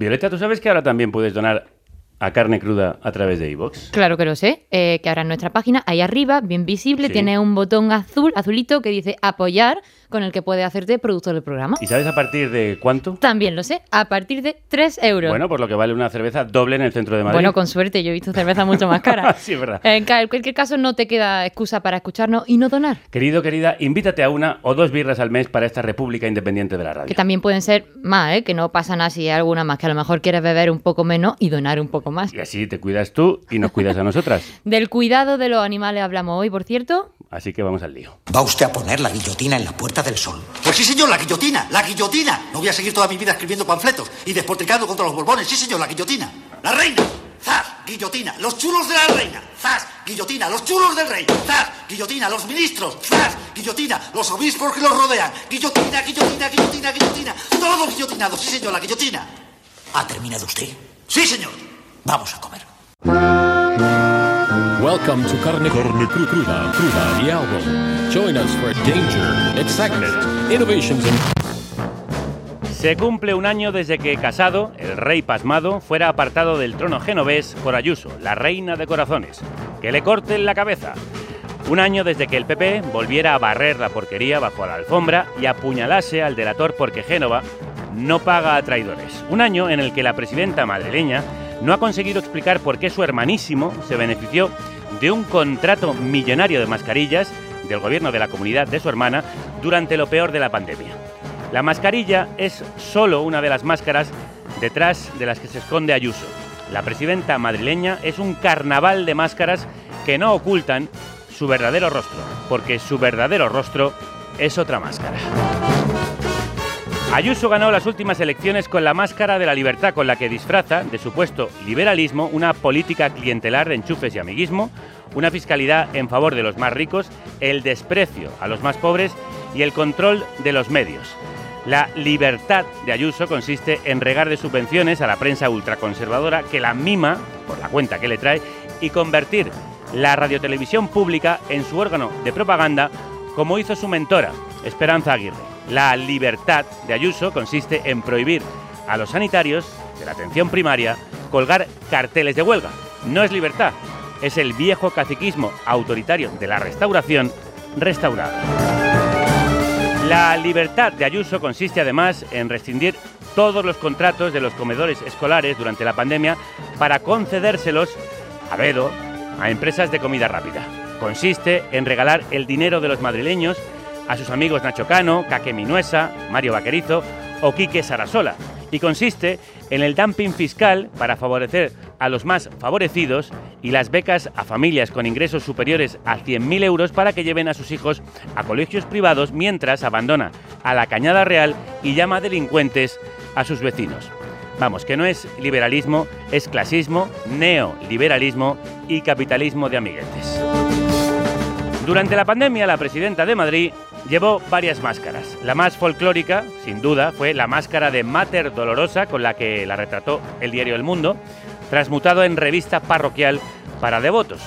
Violeta, ¿tú sabes que ahora también puedes donar a carne cruda a través de iVoox? Claro que lo sé, eh, que ahora en nuestra página, ahí arriba, bien visible, Sí. tiene un botón azul, azulito, que dice apoyar, con el que puedes hacerte productor del programa. ¿Y sabes a partir de cuánto? También lo sé, a partir de 3 euros. Bueno, por lo que vale una cerveza doble en el centro de Madrid. Bueno, con suerte, yo he visto cerveza mucho más cara. sí, es verdad. En cualquier caso, no te queda excusa para escucharnos y no donar. Querido, querida, invítate a una o dos birras al mes para esta República Independiente de la Radio. Que también pueden ser más, ¿eh? que no pasa nada si hay alguna más, que a lo mejor quieres beber un poco menos y donar un poco más. Y así te cuidas tú y nos cuidas a nosotras. Del cuidado de los animales hablamos hoy, por cierto. Así que vamos al lío. ¿Va usted a poner la guillotina en la Puerta del Sol? Pues sí, señor, la guillotina, la guillotina. No voy a seguir toda mi vida escribiendo panfletos y despotricando contra los borbones. Sí, señor, la guillotina. La reina. ¡Zas! Guillotina. Los chulos de la reina. ¡Zas! Guillotina. Los chulos del rey. ¡Zas! Guillotina. Los ministros. ¡Zas! Guillotina. Los obispos que los rodean. Guillotina, guillotina, guillotina, guillotina. Todos guillotinados. Sí, señor, la guillotina. ¿Ha terminado usted? Sí, señor. Vamos a comer. Welcome to Carne, Carne Cru- Cruda, Cruda, the album. Join us for danger, excitement, innovations, and Se cumple un año desde que Casado, el rey pasmado, fuera apartado del trono genovés por Ayuso, la reina de corazones. Que le corten la cabeza. Un año desde que el PP volviera a barrer la porquería bajo la alfombra y apuñalase al delator porque Génova no paga a traidores. Un año en el que la presidenta madrileña no ha conseguido explicar por qué su hermanísimo se benefició de un contrato millonario de mascarillas del gobierno de la comunidad de su hermana durante lo peor de la pandemia. La mascarilla es solo una de las máscaras detrás de las que se esconde Ayuso. La presidenta madrileña es un carnaval de máscaras que no ocultan su verdadero rostro, porque su verdadero rostro es otra máscara. Ayuso ganó las últimas elecciones con la máscara de la libertad con la que disfraza de supuesto liberalismo una política clientelar de enchufes y amiguismo, una fiscalidad en favor de los más ricos, el desprecio a los más pobres y el control de los medios. La libertad de Ayuso consiste en regar de subvenciones a la prensa ultraconservadora que la mima, por la cuenta que le trae, y convertir la radiotelevisión pública en su órgano de propaganda, como hizo su mentora, Esperanza Aguirre. La libertad de Ayuso consiste en prohibir a los sanitarios de la atención primaria colgar carteles de huelga. No es libertad, es el viejo caciquismo autoritario de la restauración restaurado. La libertad de Ayuso consiste además en rescindir todos los contratos de los comedores escolares durante la pandemia para concedérselos a dedo a empresas de comida rápida. Consiste en regalar el dinero de los madrileños a sus amigos Nacho Cano, Caque Minuesa, Mario Vaquerizo o Quique Sarasola. Y consiste en el dumping fiscal para favorecer a los más favorecidos y las becas a familias con ingresos superiores a 100.000 euros para que lleven a sus hijos a colegios privados mientras abandona a la Cañada Real y llama delincuentes a sus vecinos. Vamos, que no es liberalismo, es clasismo, neoliberalismo y capitalismo de amiguetes. Durante la pandemia, la presidenta de Madrid llevó varias máscaras. La más folclórica, sin duda, fue la máscara de Mater Dolorosa con la que la retrató el diario El Mundo, transmutado en revista parroquial para devotos.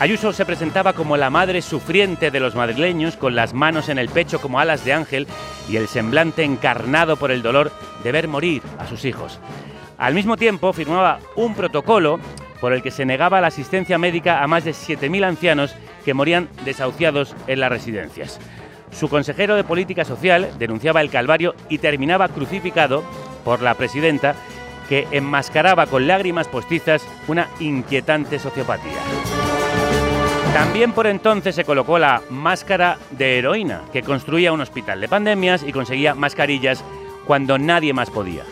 Ayuso se presentaba como la madre sufriente de los madrileños, con las manos en el pecho como alas de ángel y el semblante encarnado por el dolor de ver morir a sus hijos. Al mismo tiempo, firmaba un protocolo por el que se negaba la asistencia médica a más de 7.000 ancianos que morían desahuciados en las residencias. Su consejero de Política Social denunciaba el calvario y terminaba crucificado por la presidenta que enmascaraba con lágrimas postizas una inquietante sociopatía. También por entonces se colocó la máscara de heroína, que construía un hospital de pandemias y conseguía mascarillas cuando nadie más podía.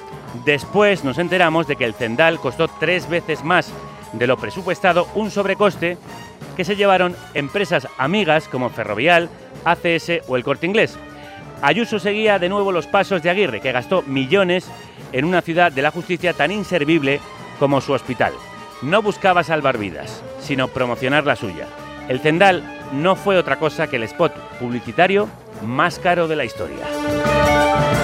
Después nos enteramos de que el Zendal costó tres veces más de lo presupuestado, un sobrecoste que se llevaron empresas amigas como Ferrovial, ACS o el Corte Inglés. Ayuso seguía de nuevo los pasos de Aguirre, que gastó millones en una ciudad de la justicia tan inservible como su hospital. No buscaba salvar vidas, sino promocionar la suya. El Zendal no fue otra cosa que el spot publicitario más caro de la historia.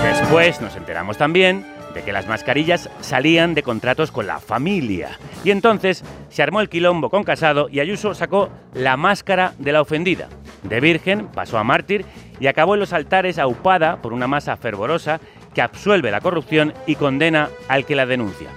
Después nos enteramos también de que las mascarillas salían de contratos con la familia. Y entonces se armó el quilombo con Casado y Ayuso sacó la máscara de la ofendida. De virgen pasó a mártir y acabó en los altares aupada por una masa fervorosa que absuelve la corrupción y condena al que la denuncia.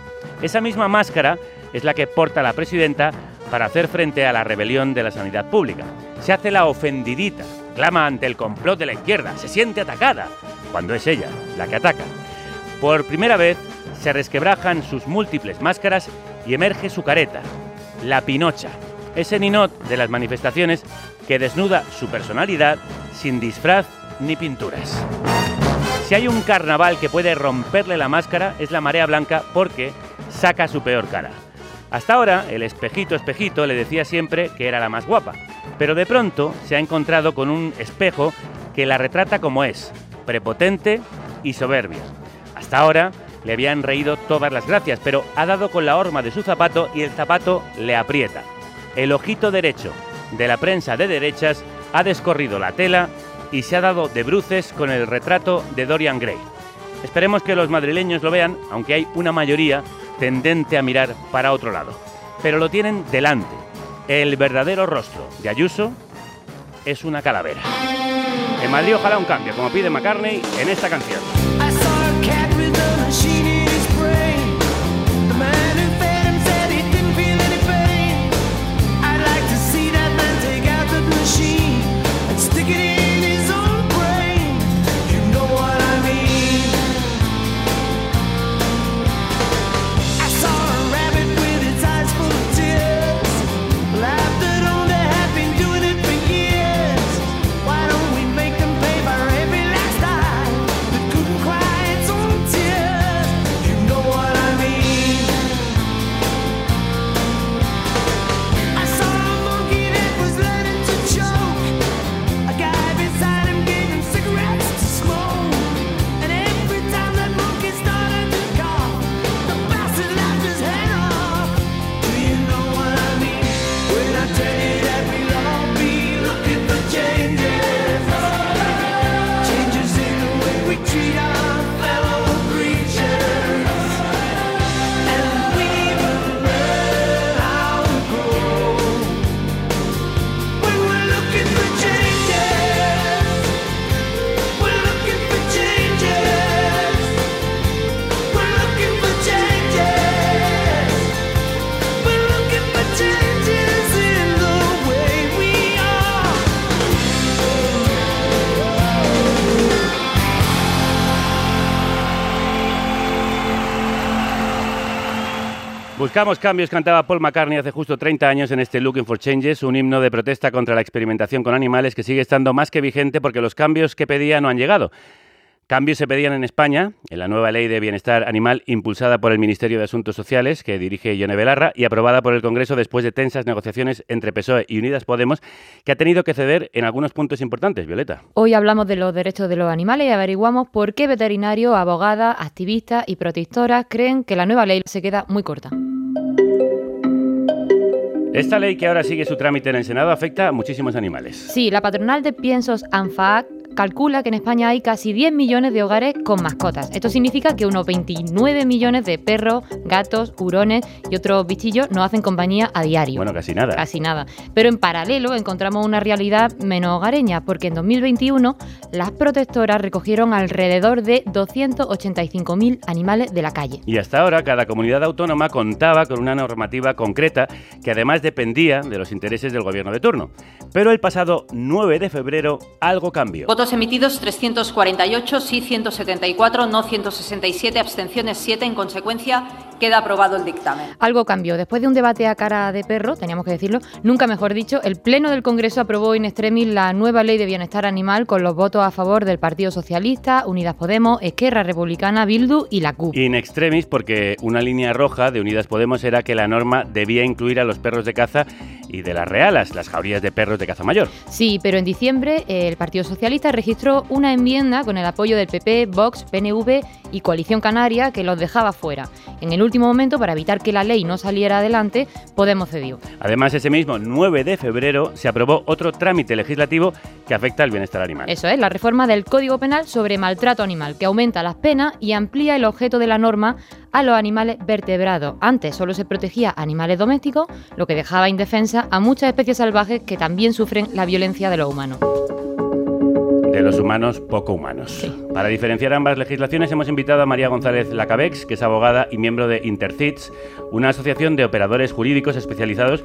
Esa misma máscara es la que porta la presidenta para hacer frente a la rebelión de la sanidad pública. Se hace la ofendidita, clama ante el complot de la izquierda, se siente atacada, cuando es ella la que ataca. Por primera vez se resquebrajan sus múltiples máscaras y emerge su careta, la Pinocha, ese ninot de las manifestaciones que desnuda su personalidad sin disfraz ni pinturas. Si hay un carnaval que puede romperle la máscara es la marea blanca porque saca su peor cara. Hasta ahora, el espejito espejito le decía siempre que era la más guapa, pero de pronto se ha encontrado con un espejo que la retrata como es, prepotente y soberbia. Hasta ahora le habían reído todas las gracias, pero ha dado con la horma de su zapato y el zapato le aprieta. El ojito derecho de la prensa de derechas ha descorrido la tela y se ha dado de bruces con el retrato de Dorian Gray. Esperemos que los madrileños lo vean, aunque hay una mayoría tendente a mirar para otro lado. Pero lo tienen delante. El verdadero rostro de Ayuso es una calavera. En Madrid ojalá un cambio, como pide McCartney en esta canción. Buscamos cambios, cantaba Paul McCartney hace justo 30 años en este Looking for Changes, un himno de protesta contra la experimentación con animales que sigue estando más que vigente porque los cambios que pedía no han llegado. Cambios se pedían en España, en la nueva ley de bienestar animal impulsada por el Ministerio de Asuntos Sociales, que dirige Yone Belarra, y aprobada por el Congreso después de tensas negociaciones entre PSOE y Unidas Podemos, que ha tenido que ceder en algunos puntos importantes, Violeta. Hoy hablamos de los derechos de los animales y averiguamos por qué veterinarios, abogadas, activistas y protectoras creen que la nueva ley se queda muy corta. Esta ley que ahora sigue su trámite en el Senado afecta a muchísimos animales. Sí, la patronal de piensos ANFAAC calcula que en España hay casi 10 millones de hogares con mascotas. Esto significa que unos 29 millones de perros, gatos, hurones y otros bichillos nos hacen compañía a diario. Bueno, casi nada. Casi nada. Pero en paralelo encontramos una realidad menos hogareña, porque en 2021 las protectoras recogieron alrededor de 285.000 animales de la calle. Y hasta ahora cada comunidad autónoma contaba con una normativa concreta que además dependía de los intereses del gobierno de turno. Pero el pasado 9 de febrero algo cambió. Votos emitidos 348, sí 174, no 167, abstenciones 7. En consecuencia, queda aprobado el dictamen. Algo cambió. Después de un debate a cara de perro, teníamos que decirlo, nunca mejor dicho, el Pleno del Congreso aprobó in extremis la nueva ley de bienestar animal con los votos a favor del Partido Socialista, Unidas Podemos, Esquerra Republicana, Bildu y la CUP. In extremis porque una línea roja de Unidas Podemos era que la norma debía incluir a los perros de caza y de las realas, las jaurías de perros de caza mayor. Sí, pero en diciembre el Partido Socialista registró una enmienda con el apoyo del PP, Vox, PNV y Coalición Canaria que los dejaba fuera. En el último momento, para evitar que la ley no saliera adelante, Podemos cedió. Además, ese mismo 9 de febrero se aprobó otro trámite legislativo que afecta al bienestar animal. Eso es, la reforma del Código Penal sobre maltrato animal, que aumenta las penas y amplía el objeto de la norma a los animales vertebrados. Antes solo se protegía a animales domésticos, lo que dejaba indefensa a muchas especies salvajes que también sufren la violencia de los humanos. De los humanos poco humanos. Para diferenciar ambas legislaciones hemos invitado a María González Lacabex, que es abogada y miembro de Intercits, una asociación de operadores jurídicos especializados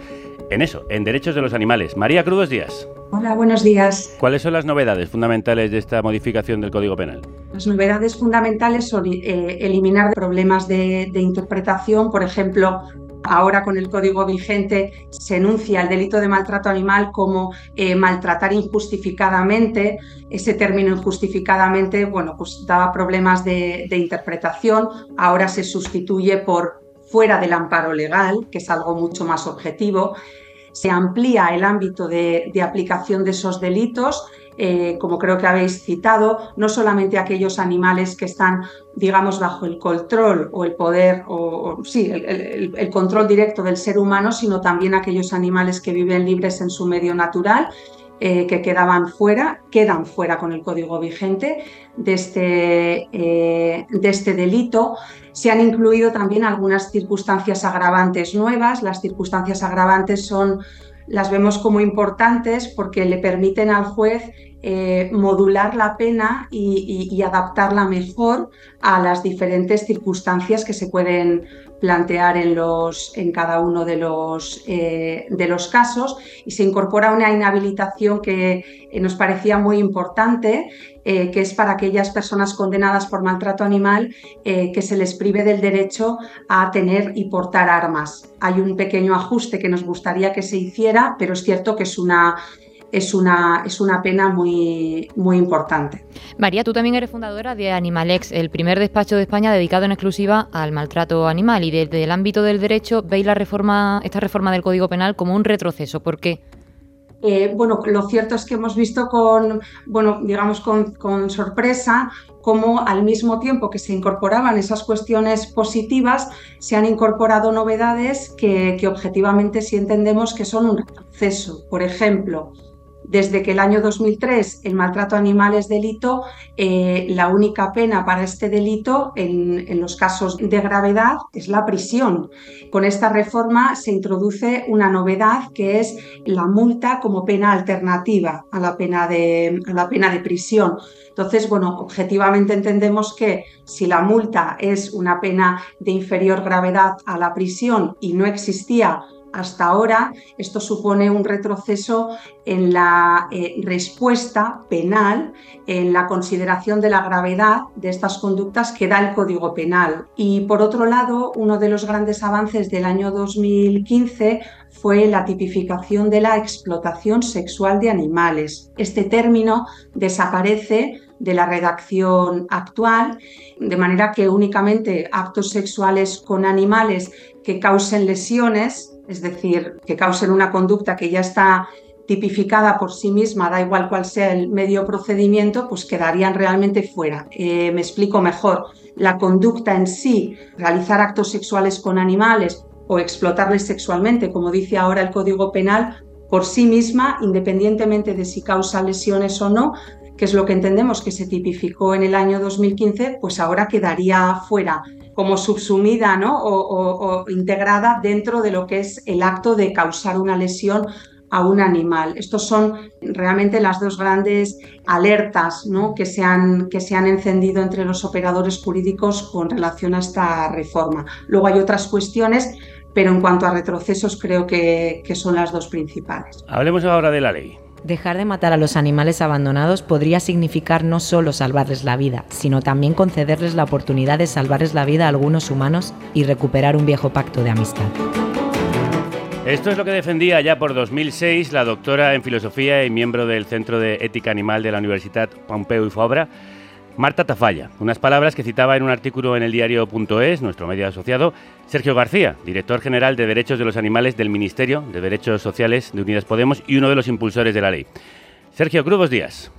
en eso, en derechos de los animales. María, crudos días. Hola, buenos días. ¿Cuáles son las novedades fundamentales de esta modificación del Código Penal? Las novedades fundamentales son eh, eliminar problemas de, de interpretación, por ejemplo, Ahora con el código vigente se enuncia el delito de maltrato animal como eh, maltratar injustificadamente. Ese término injustificadamente, bueno, pues daba problemas de, de interpretación. Ahora se sustituye por fuera del amparo legal, que es algo mucho más objetivo. Se amplía el ámbito de, de aplicación de esos delitos eh, como creo que habéis citado, no solamente aquellos animales que están, digamos, bajo el control o el poder, o, sí, el, control directo del ser humano, sino también aquellos animales que viven libres en su medio natural. Eh, que quedaban fuera, quedan fuera con el código vigente este, eh, de este delito. Se han incluido también algunas circunstancias agravantes nuevas. Las circunstancias agravantes son, las vemos como importantes porque le permiten al juez eh, modular la pena y, y, y, adaptarla mejor a las diferentes circunstancias que se pueden plantear en, los, en cada uno de los, eh, de los casos y se incorpora una inhabilitación que eh, nos parecía muy importante, eh, que es para aquellas personas condenadas por maltrato animal que se les prive del derecho a tener y portar armas. Hay un pequeño ajuste que nos gustaría que se hiciera, pero es cierto que es una es una, es una pena muy, muy importante. María, tú también eres fundadora de Animalex, el primer despacho de España dedicado en exclusiva al maltrato animal y desde el ámbito del derecho veis la reforma, esta reforma del Código Penal como un retroceso. ¿Por qué? Eh, bueno, lo cierto es que hemos visto con, bueno, digamos con, con sorpresa cómo al mismo tiempo que se incorporaban esas cuestiones positivas, se han incorporado novedades que, que objetivamente sí entendemos que son un retroceso. Por ejemplo, desde que el año 2003 el maltrato animal es delito, eh, la única pena para este delito en, los casos de gravedad es la prisión. Con esta reforma se introduce una novedad que es la multa como pena alternativa a la pena de, a la pena de prisión. Entonces, bueno, objetivamente entendemos que si la multa es una pena de inferior gravedad a la prisión y no existía hasta ahora, esto supone un retroceso en la eh, respuesta penal, en la consideración de la gravedad de estas conductas que da el Código Penal. Y por otro lado, uno de los grandes avances del año 2015 fue la tipificación de la explotación sexual de animales. Este término desaparece de la redacción actual, de manera que únicamente actos sexuales con animales que causen lesiones es decir, que causen una conducta que ya está tipificada por sí misma, da igual cuál sea el medio procedimiento, pues quedarían realmente fuera. Eh, me explico mejor. La conducta en sí, realizar actos sexuales con animales o explotarles sexualmente, como dice ahora el Código Penal, por sí misma, independientemente de si causa lesiones o no, que es lo que entendemos que se tipificó en el año 2015, pues ahora quedaría fuera como subsumida ¿no? o, integrada dentro de lo que es el acto de causar una lesión a un animal. Estos son realmente las dos grandes alertas ¿no? que, se han, que se han encendido entre los operadores jurídicos con relación a esta reforma. Luego hay otras cuestiones, pero en cuanto a retrocesos creo que son las dos principales. Hablemos ahora de la ley. Dejar de matar a los animales abandonados podría significar no solo salvarles la vida, sino también concederles la oportunidad de salvarles la vida a algunos humanos y recuperar un viejo pacto de amistad. Esto es lo que defendía ya por 2006 la doctora en filosofía y miembro del Centro de Ética Animal de la Universidad Pompeu y Fabra, Marta Tafalla. Unas palabras que citaba en un artículo en el diario.es, nuestro medio asociado, Sergio García, director general de Derechos de los Animales del Ministerio de Derechos Sociales de Unidas Podemos y uno de los impulsores de la ley. Sergio, buenos días.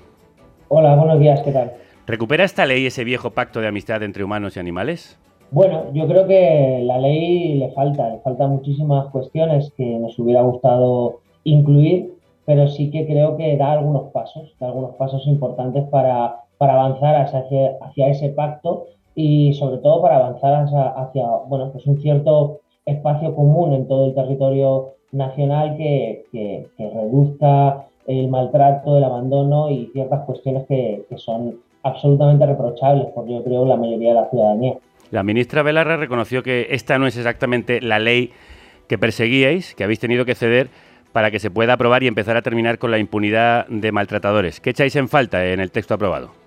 Hola, buenos días, ¿qué tal? ¿Recupera esta ley ese viejo pacto de amistad entre humanos y animales? Bueno, yo creo que la ley le falta, le faltan muchísimas cuestiones que nos hubiera gustado incluir, pero sí que creo que da algunos pasos, da algunos pasos importantes para, para avanzar hacia, hacia ese pacto y sobre todo para avanzar hacia, bueno, pues un cierto espacio común en todo el territorio nacional que, que, reduzca el maltrato, el abandono y ciertas cuestiones que, que son absolutamente reprochables por yo creo la mayoría de la ciudadanía. La ministra Belarra reconoció que esta no es exactamente la ley que perseguíais, que habéis tenido que ceder para que se pueda aprobar y empezar a terminar con la impunidad de maltratadores. ¿Qué echáis en falta en el texto aprobado?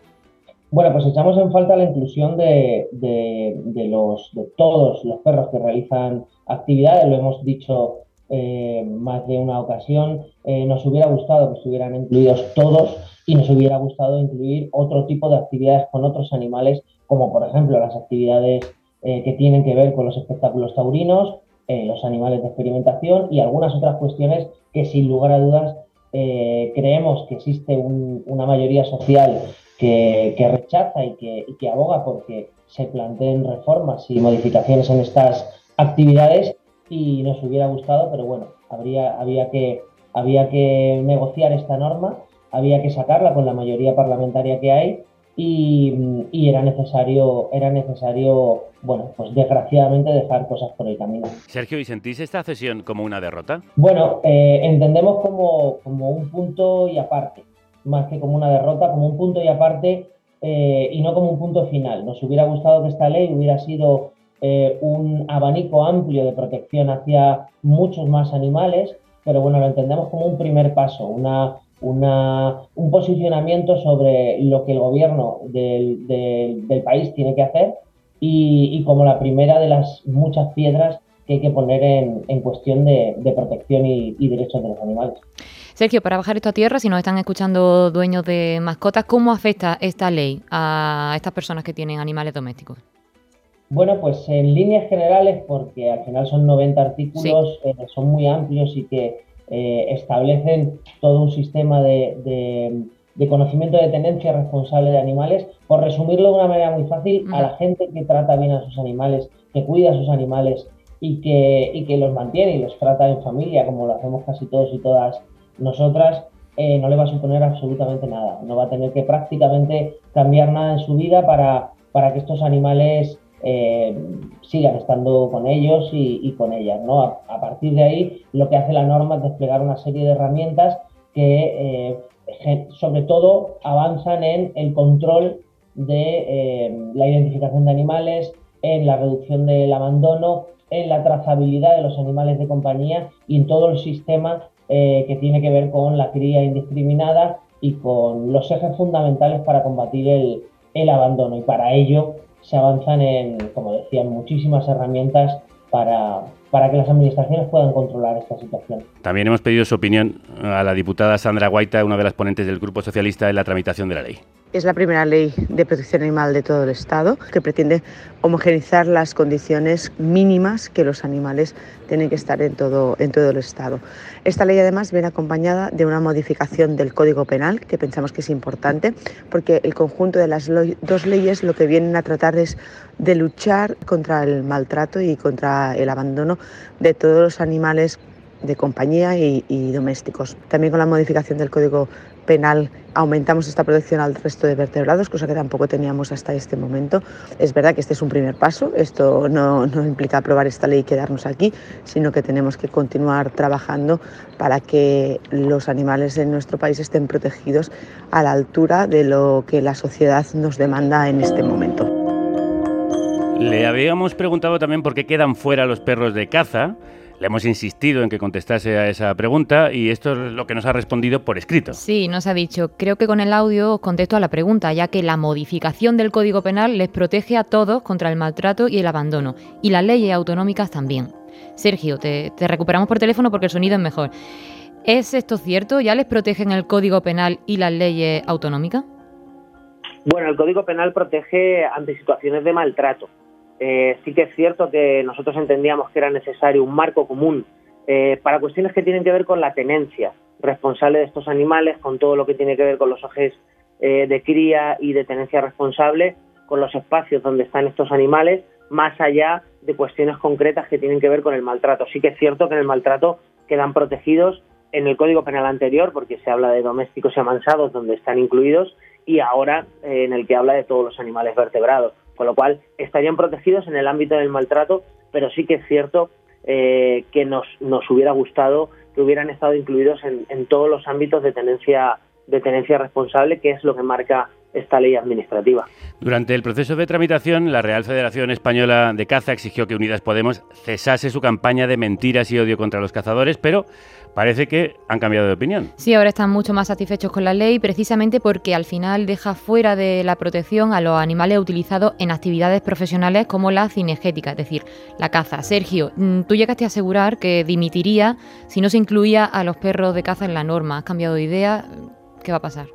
Bueno, pues echamos en falta la inclusión de, de, los, de todos los perros que realizan actividades, lo hemos dicho eh, más de una ocasión. Eh, nos hubiera gustado que estuvieran incluidos todos y nos hubiera gustado incluir otro tipo de actividades con otros animales, como por ejemplo las actividades eh, que tienen que ver con los espectáculos taurinos, los animales de experimentación y algunas otras cuestiones que sin lugar a dudas creemos que existe un- una mayoría social que, que rechaza y que, y que aboga porque se planteen reformas y modificaciones en estas actividades y nos hubiera gustado, pero bueno, habría, había, que, había que negociar esta norma, había que sacarla con la mayoría parlamentaria que hay y, y era necesario, era necesario, bueno, pues desgraciadamente dejar cosas por el camino. Sergio, ¿y sentís esta cesión como una derrota? Bueno, eh, entendemos como, como un punto y aparte, más que como una derrota, como un punto y aparte eh, y no como un punto final. Nos hubiera gustado que esta ley hubiera sido eh, un abanico amplio de protección hacia muchos más animales, pero bueno, lo entendemos como un primer paso, una, una, un posicionamiento sobre lo que el gobierno del, del- país tiene que hacer y, como la primera de las muchas piedras que hay que poner en, cuestión de, de protección y derechos de los animales. Sergio, para bajar esto a tierra, si nos están escuchando dueños de mascotas, ¿cómo afecta esta ley a estas personas que tienen animales domésticos? Bueno, pues en líneas generales, porque al final son 90 artículos, eh, son muy amplios y que eh, establecen todo un sistema de, de- de conocimiento de tenencia responsable de animales. Por resumirlo de una manera muy fácil, a la gente que trata bien a sus animales, que cuida a sus animales y que, y que los mantiene y los trata en familia, como lo hacemos casi todos y todas nosotras, eh, no le va a suponer absolutamente nada. No va a tener que prácticamente cambiar nada en su vida para, para que estos animales eh, sigan estando con ellos y, con ellas. ¿no? A, partir de ahí, lo que hace la norma es desplegar una serie de herramientas que, eh, sobre todo, avanzan en el control de la identificación de animales, en la reducción del abandono, en la trazabilidad de los animales de compañía y en todo el sistema eh, que tiene que ver con la cría indiscriminada y con los ejes fundamentales para combatir el, el abandono. Y para ello se avanzan en, como decía, en muchísimas herramientas para, para que las administraciones puedan controlar esta situación. También hemos pedido su opinión a la diputada Sandra Guaita, una de las ponentes del Grupo Socialista en la tramitación de la ley. Es la primera ley de protección animal de todo el Estado que pretende homogeneizar las condiciones mínimas que los animales tienen que estar en todo, el Estado. Esta ley además viene acompañada de una modificación del Código Penal que pensamos que es importante porque el conjunto de las dos leyes lo que vienen a tratar es de luchar contra el maltrato y contra el abandono de todos los animales de compañía y, y domésticos. También con la modificación del Código Penal aumentamos esta protección al resto de vertebrados, cosa que tampoco teníamos hasta este momento. Es verdad que este es un primer paso, esto no, no implica aprobar esta ley y quedarnos aquí, sino que tenemos que continuar trabajando para que los animales en nuestro país estén protegidos a la altura de lo que la sociedad nos demanda en este momento. Le habíamos preguntado también por qué quedan fuera los perros de caza. Le hemos insistido en que contestase a esa pregunta y esto es lo que nos ha respondido por escrito. Sí, nos ha dicho, creo que con el audio os contesto a la pregunta, ya que la modificación del Código Penal les protege a todos contra el maltrato y el abandono, y las leyes autonómicas también. Sergio, te, te recuperamos por teléfono porque el sonido es mejor. ¿Es esto cierto? ¿Ya les protegen el Código Penal y las leyes autonómicas? Bueno, el Código Penal protege ante situaciones de maltrato. Eh, sí que es cierto que nosotros entendíamos que era necesario un marco común eh, para cuestiones que tienen que ver con la tenencia responsable de estos animales, con todo lo que tiene que ver con los ejes eh, de cría y de tenencia responsable, con los espacios donde están estos animales, más allá de cuestiones concretas que tienen que ver con el maltrato. Sí que es cierto que en el maltrato quedan protegidos en el Código Penal anterior, porque se habla de domésticos y amansados, donde están incluidos, y ahora en el que habla de todos los animales vertebrados, con lo cual estarían protegidos en el ámbito del maltrato, pero sí que es cierto eh, que nos, nos hubiera gustado que hubieran estado incluidos en, en todos los ámbitos de tenencia, de tenencia responsable, que es lo que marca esta ley administrativa. Durante el proceso de tramitación, la Real Federación Española de Caza exigió que Unidas Podemos cesase su campaña de mentiras y odio contra los cazadores, pero parece que han cambiado de opinión. Sí, ahora están mucho más satisfechos con la ley, precisamente porque al final deja fuera de la protección a los animales utilizados en actividades profesionales como la cinegética, es decir, la caza. Sergio, mm, tú llegaste a asegurar que dimitiría si no se incluía a los perros de caza en la norma. ¿Has cambiado de idea? ¿Qué va a pasar?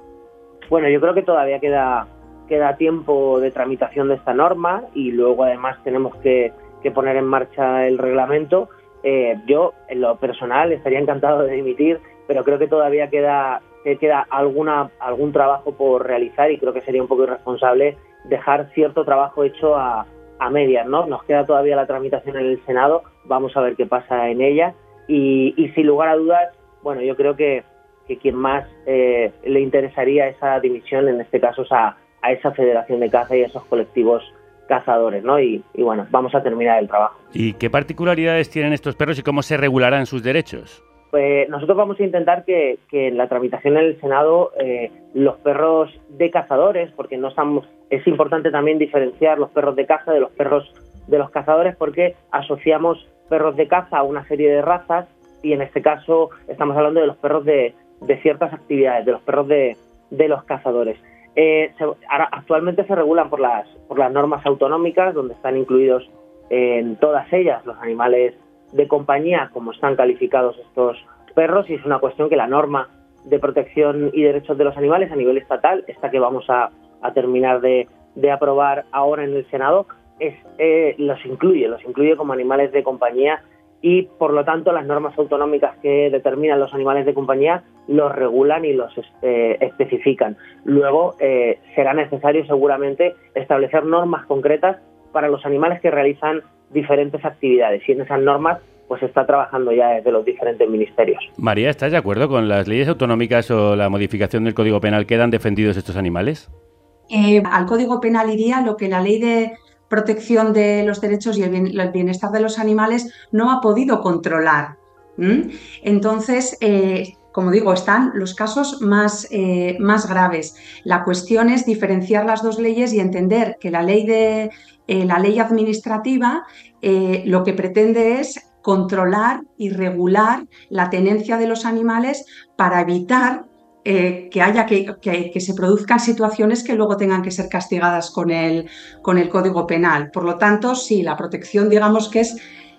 Bueno, yo creo que todavía queda, queda tiempo de tramitación de esta norma y luego además tenemos que, poner en marcha el reglamento. Eh, yo, en lo personal, estaría encantado de dimitir, pero creo que todavía queda, que queda alguna, algún trabajo por realizar y creo que sería un poco irresponsable dejar cierto trabajo hecho a, a medias, ¿no? Nos queda todavía la tramitación en el Senado, vamos a ver qué pasa en ella y, y sin lugar a dudas, bueno, yo creo que que quien más eh, le interesaría esa dimisión, en este caso, es a, a, esa federación de caza y a esos colectivos cazadores, ¿no? Y, y, bueno, vamos a terminar el trabajo. ¿Y qué particularidades tienen estos perros y cómo se regularán sus derechos? Pues nosotros vamos a intentar que, que en la tramitación en el Senado eh, los perros de cazadores, porque no estamos, es importante también diferenciar los perros de caza de los perros de los cazadores, porque asociamos perros de caza a una serie de razas y en este caso estamos hablando de los perros de, de ciertas actividades, de los perros de, de los cazadores. Eh, ahora, actualmente se regulan por las, por las normas autonómicas, donde están incluidos eh, en todas ellas los animales de compañía, como están calificados estos perros, y es una cuestión que la norma de protección y derechos de los animales a nivel estatal, esta que vamos a, a terminar de, de, aprobar ahora en el Senado, es, eh, los incluye, los incluye como animales de compañía y por lo tanto las normas autonómicas que determinan los animales de compañía los regulan y los eh, especifican. Luego eh, será necesario seguramente establecer normas concretas para los animales que realizan diferentes actividades y en esas normas pues se está trabajando ya desde los diferentes ministerios. María, ¿estás de acuerdo con las leyes autonómicas o la modificación del Código Penal que dan defendidos estos animales? Eh, al Código Penal iría lo que la ley de protección de los derechos y el bienestar de los animales no ha podido controlar. Entonces, eh, como digo, están los casos más, eh, más, graves. La cuestión es diferenciar las dos leyes y entender que la ley, de, eh, la ley administrativa lo que pretende es controlar y regular la tenencia de los animales para evitar eh, que haya que, que, se produzcan situaciones que luego tengan que ser castigadas con el, con el Código Penal. Por lo tanto, sí, la protección digamos que es,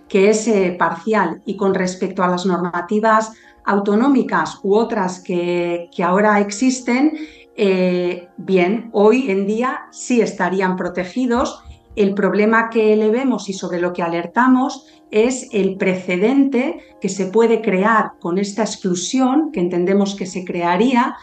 que es eh, parcial y con respecto a las normativas autonómicas u otras que, que ahora existen, eh, bien, hoy en día sí estarían protegidos. El problema que le vemos y sobre lo que alertamos es el precedente que se puede crear con esta exclusión, que entendemos que se crearía,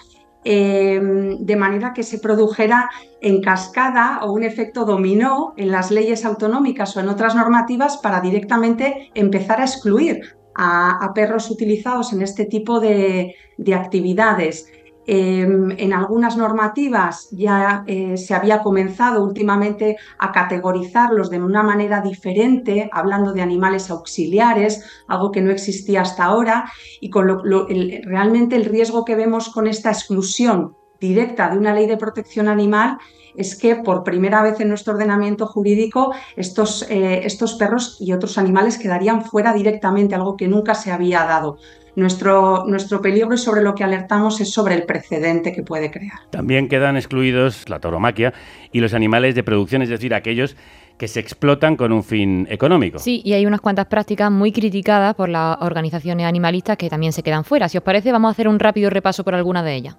eh, de manera que se produjera en cascada o un efecto dominó en las leyes autonómicas o en otras normativas para directamente empezar a excluir a, perros utilizados en este tipo de actividades. Eh, en algunas normativas ya eh, se había comenzado últimamente a categorizarlos de una manera diferente, hablando de animales auxiliares, algo que no existía hasta ahora, y con lo, realmente el riesgo que vemos con esta exclusión directa de una ley de protección animal es que por primera vez en nuestro ordenamiento jurídico estos, eh, estos perros y otros animales quedarían fuera directamente, algo que nunca se había dado. Nuestro, nuestro peligro y sobre lo que alertamos es sobre el precedente que puede crear. También quedan excluidos la tauromaquia y los animales de producción, es decir, aquellos que se explotan con un fin económico. Sí, y hay unas cuantas prácticas muy criticadas por las organizaciones animalistas que también se quedan fuera. Si os parece, vamos a hacer un rápido repaso por alguna de ellas.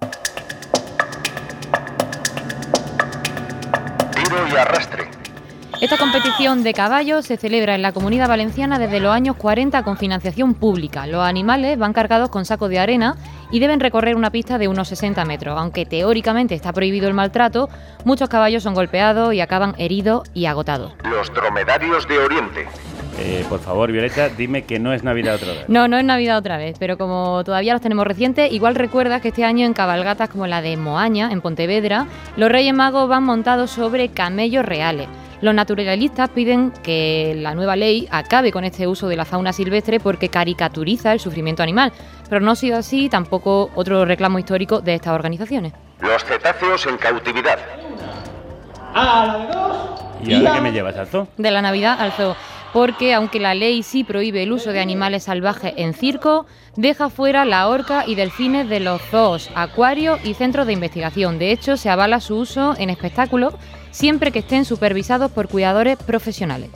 Esta competición de caballos se celebra en la comunidad valenciana desde los años 40 con financiación pública. Los animales van cargados con sacos de arena y deben recorrer una pista de unos 60 metros. Aunque teóricamente está prohibido el maltrato, muchos caballos son golpeados y acaban heridos y agotados. Los dromedarios de Oriente. Eh, por favor, Violeta, dime que no es Navidad otra vez. No, no es Navidad otra vez, pero como todavía los tenemos recientes, igual recuerdas que este año en cabalgatas como la de Moaña, en Pontevedra, los Reyes Magos van montados sobre camellos reales. Los naturalistas piden que la nueva ley acabe con este uso de la fauna silvestre porque caricaturiza el sufrimiento animal. Pero no ha sido así tampoco otro reclamo histórico de estas organizaciones. Los cetáceos en cautividad. ¿Y ahora qué me llevas al zoo? De la Navidad al zoo. Porque aunque la ley sí prohíbe el uso de animales salvajes en circo, deja fuera la horca y delfines de los zoos, acuarios y centros de investigación. De hecho, se avala su uso en espectáculos siempre que estén supervisados por cuidadores profesionales.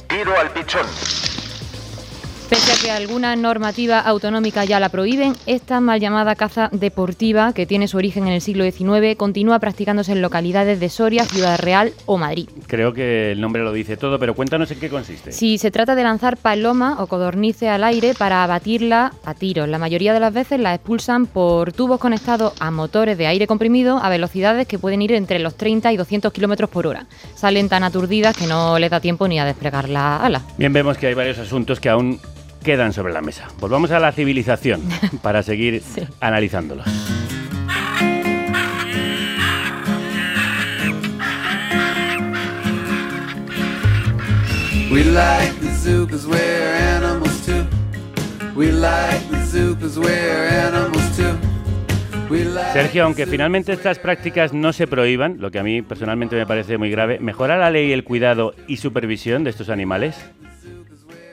Pese a que algunas normativas autonómicas ya la prohíben, esta mal llamada caza deportiva, que tiene su origen en el siglo XIX, continúa practicándose en localidades de Soria, Ciudad Real o Madrid. Creo que el nombre lo dice todo, pero cuéntanos en qué consiste. Si se trata de lanzar paloma o codornices al aire para abatirla a tiros, la mayoría de las veces la expulsan por tubos conectados a motores de aire comprimido a velocidades que pueden ir entre los 30 y 200 kilómetros por hora. Salen tan aturdidas que no les da tiempo ni a desplegar la ala. Bien, vemos que hay varios asuntos que aún quedan sobre la mesa. Volvamos a la civilización para seguir analizándolos. We like the zoo 'cause we're animals too. We like the zoo 'cause we're animals too. We like Sergio, aunque finalmente estas prácticas no se prohíban, lo que a mí personalmente me parece muy grave, ¿mejora la ley el cuidado y supervisión de estos animales?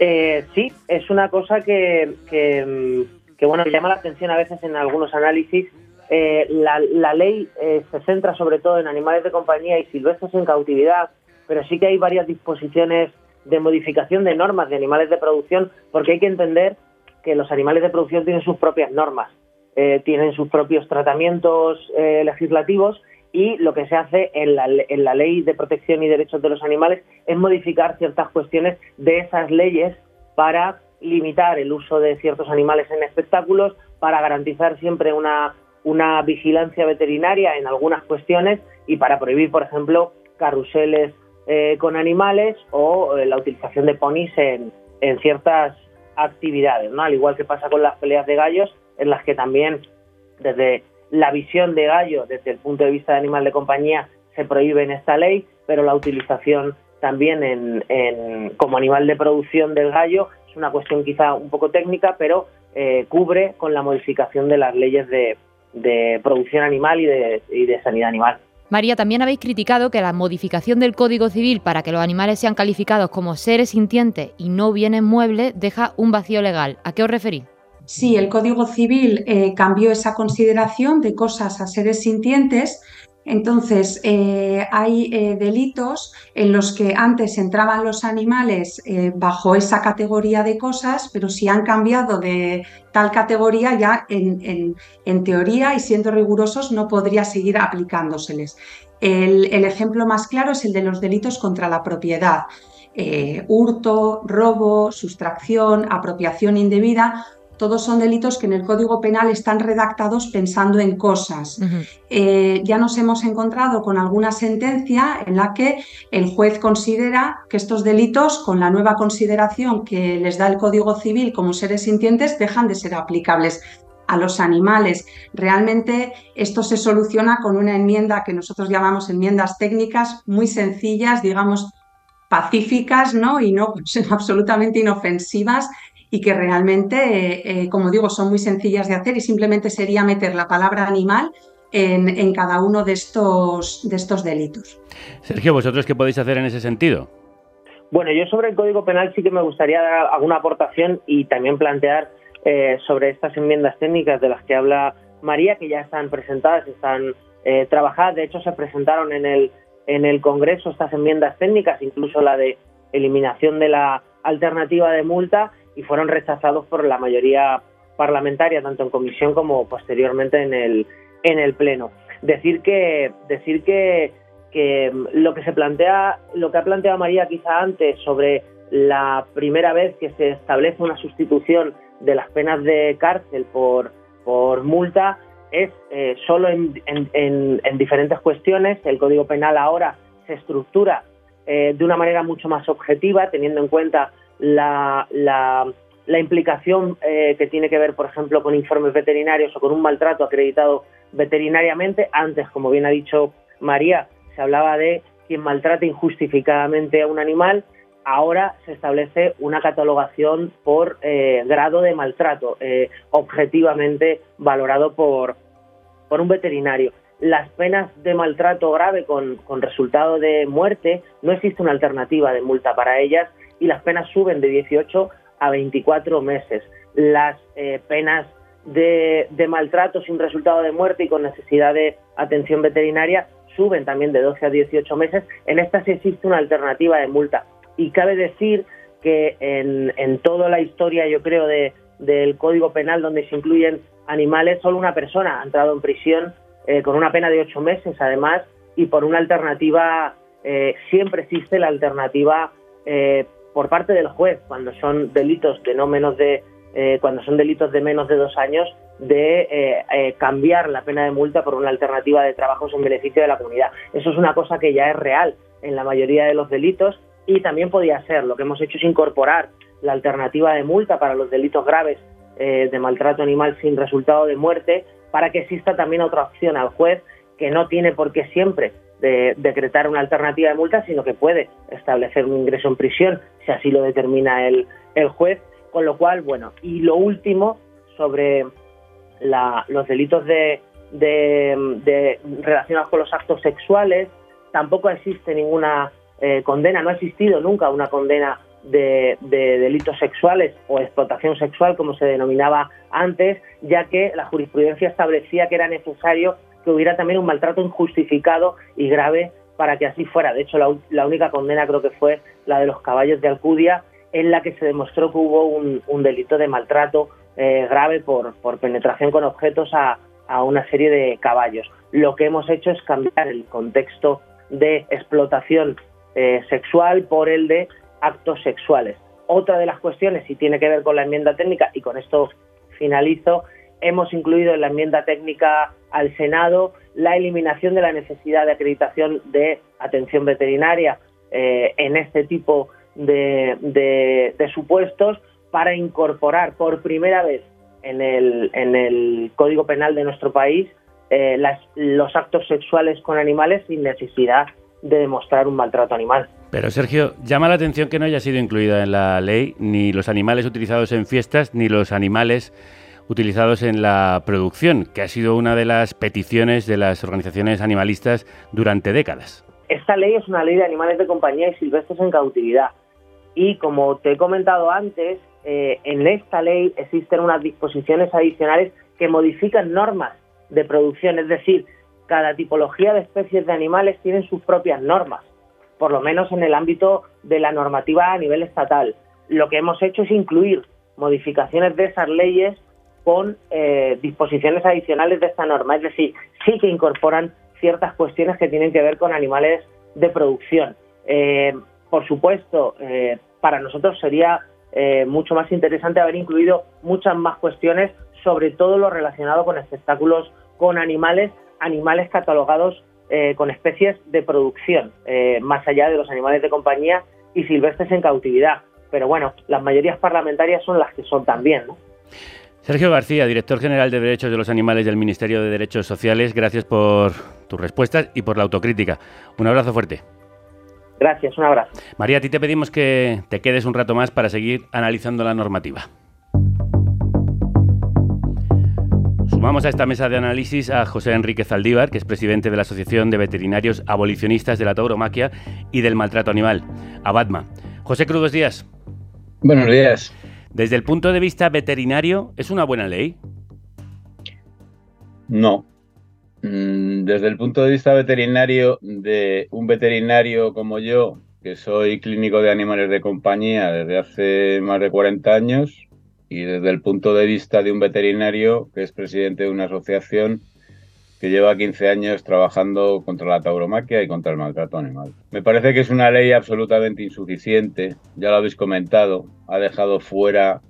Eh, sí, es una cosa que, que, mm, que, bueno llama la atención a veces en algunos análisis. Eh, la, ley eh, se centra sobre todo en animales de compañía y silvestres en cautividad, pero sí que hay varias disposiciones de modificación de normas de animales de producción, porque hay que entender que los animales de producción tienen sus propias normas, eh, tienen sus propios tratamientos eh, legislativos y lo que se hace en la, en la ley de protección y derechos de los animales es modificar ciertas cuestiones de esas leyes para limitar el uso de ciertos animales en espectáculos, para garantizar siempre una, una vigilancia veterinaria en algunas cuestiones y para prohibir, por ejemplo, carruseles eh, con animales o eh, la utilización de ponis en, en ciertas actividades, ¿no? Al igual que pasa con las peleas de gallos, en las que también desde la visión de gallo desde el punto de vista de animal de compañía se prohíbe en esta ley, pero la utilización también en, como animal de producción del gallo es una cuestión quizá un poco técnica, pero eh, cubre con la modificación de las leyes de, de producción animal y de, y de sanidad animal. María, también habéis criticado que la modificación del Código Civil para que los animales sean calificados como seres sintientes y no bienes muebles deja un vacío legal. ¿A qué os referís? Sí, el Código Civil eh, cambió esa consideración de cosas a seres sintientes. Entonces, eh, hay eh, delitos en los que antes entraban los animales bajo esa categoría de cosas, pero si han cambiado de tal categoría, ya en, en- en teoría y siendo rigurosos no podría seguir aplicándoseles. El, ejemplo más claro es el de los delitos contra la propiedad. Hurto, robo, sustracción, apropiación indebida, todos son delitos que en el Código Penal están redactados pensando en cosas. Eh, ya nos hemos encontrado con alguna sentencia en la que el juez considera que estos delitos, con la nueva consideración que les da el Código Civil como seres sintientes, dejan de ser aplicables a los animales. Realmente esto se soluciona con una enmienda que nosotros llamamos enmiendas técnicas muy sencillas, digamos pacíficas, ¿no? Y no absolutamente inofensivas y que realmente, eh, eh, como digo, son muy sencillas de hacer y simplemente sería meter la palabra animal en, en cada uno de estos, de estos delitos. Sergio, ¿vosotros qué podéis hacer en ese sentido? Bueno, yo sobre el Código Penal sí que me gustaría dar alguna aportación y también plantear eh, sobre estas enmiendas técnicas de las que habla María, que ya están presentadas, están eh, trabajadas. De hecho, se presentaron en el, en el Congreso estas enmiendas técnicas, incluso la de eliminación de la alternativa de multa, y fueron rechazados por la mayoría parlamentaria, tanto en comisión como posteriormente en el, en el Pleno. Decir que, decir que que lo que se plantea, lo que ha planteado María quizá antes sobre la primera vez que se establece una sustitución de las penas de cárcel por, por multa es eh, solo en, en- en- en diferentes cuestiones. El Código Penal ahora se estructura eh, de una manera mucho más objetiva, teniendo en cuenta la, la- implicación eh, que tiene que ver, por ejemplo, con informes veterinarios o con un maltrato acreditado veterinariamente. Antes, como bien ha dicho María, se hablaba de quien maltrate injustificadamente a un animal, ahora se establece una catalogación por eh, grado de maltrato, eh, objetivamente valorado por, por un veterinario. Las penas de maltrato grave con, con resultado de muerte, no existe una alternativa de multa para ellas y las penas suben de 18 a 24 meses. Las eh, penas de, de maltrato sin resultado de muerte y con necesidad de atención veterinaria suben también de 12 a 18 meses. En esta sí existe una alternativa de multa. Y cabe decir que en, en toda la historia, yo creo, de, del Código Penal donde se incluyen animales, solo una persona ha entrado en prisión eh, con una pena de ocho meses, además, y por una alternativa, eh, siempre existe la alternativa eh, por parte del juez, cuando son delitos de no menos de, eh, cuando son delitos de menos de dos años, de eh, eh, cambiar la pena de multa por una alternativa de trabajos en beneficio de la comunidad. Eso es una cosa que ya es real en la mayoría de los delitos y también podía ser. Lo que hemos hecho es incorporar la alternativa de multa para los delitos graves eh, de maltrato animal sin resultado de muerte para que exista también otra opción al juez que no tiene por qué siempre de decretar una alternativa de multa, sino que puede establecer un ingreso en prisión si así lo determina el, el juez. Con lo cual, bueno, y lo último sobre la- los delitos de, de- de- relacionados con los actos sexuales, tampoco existe ninguna eh, condena, no ha existido nunca una condena de, de delitos sexuales o explotación sexual, como se denominaba antes, ya que la jurisprudencia establecía que era necesario que hubiera también un maltrato injustificado y grave para que así fuera. De hecho, la, única condena creo que fue la de los caballos de Alcudia, en la que se demostró que hubo un, delito de maltrato eh, grave por, por penetración con objetos a, a una serie de caballos. Lo que hemos hecho es cambiar el contexto de explotación eh, sexual por el de actos sexuales. Otra de las cuestiones, y tiene que ver con la enmienda técnica, y con esto finalizo, hemos incluido en la enmienda técnica al Senado la eliminación de la necesidad de acreditación de atención veterinaria eh, en este tipo de, de- de supuestos para incorporar por primera vez en el, Código Penal de nuestro país eh, las- los actos sexuales con animales sin necesidad de demostrar un maltrato animal. Pero Sergio, llama la atención que no haya sido incluida en la ley ni los animales utilizados en fiestas ni los animales utilizados en la producción, que ha sido una de las peticiones de las organizaciones animalistas durante décadas. Esta ley es una ley de animales de compañía y silvestres en cautividad. Y como te he comentado antes, eh, en esta ley existen unas disposiciones adicionales que modifican normas de producción, es decir, cada tipología de especies de animales tienen sus propias normas, por lo menos en el ámbito de la normativa a nivel estatal. Lo que hemos hecho es incluir modificaciones de esas leyes con eh, disposiciones adicionales de esta norma, es decir, sí que incorporan ciertas cuestiones que tienen que ver con animales de producción. Eh, por supuesto, eh, para nosotros sería eh, mucho más interesante haber incluido muchas más cuestiones, sobre todo lo relacionado con espectáculos con animales, animales catalogados eh, con especies de producción, más allá de los animales de compañía y silvestres en cautividad. Pero bueno, las mayorías parlamentarias son las que son también, ¿no? Sergio García, director general de Derechos de los Animales del Ministerio de Derechos Sociales, gracias por tus respuestas y por la autocrítica. Un abrazo fuerte. Gracias, un abrazo. María, a ti te pedimos que te quedes un rato más para seguir analizando la normativa. Sumamos a esta mesa de análisis a José Enrique Zaldívar, que es presidente de la Asociación de Veterinarios Abolicionistas de la Tauromaquia y del Maltrato Animal, ABATMA. José Cruz, días. Buenos días. Desde el punto de vista veterinario, ¿es una buena ley? No. Mm, Desde el punto de vista veterinario, de un veterinario como yo, que soy clínico de animales de compañía desde hace más de 40 años, y desde el punto de vista de un veterinario que es presidente de una asociación que lleva 15 años trabajando contra la tauromaquia y contra el maltrato animal. Me parece que es una ley absolutamente insuficiente, ya lo habéis comentado, ha dejado fuera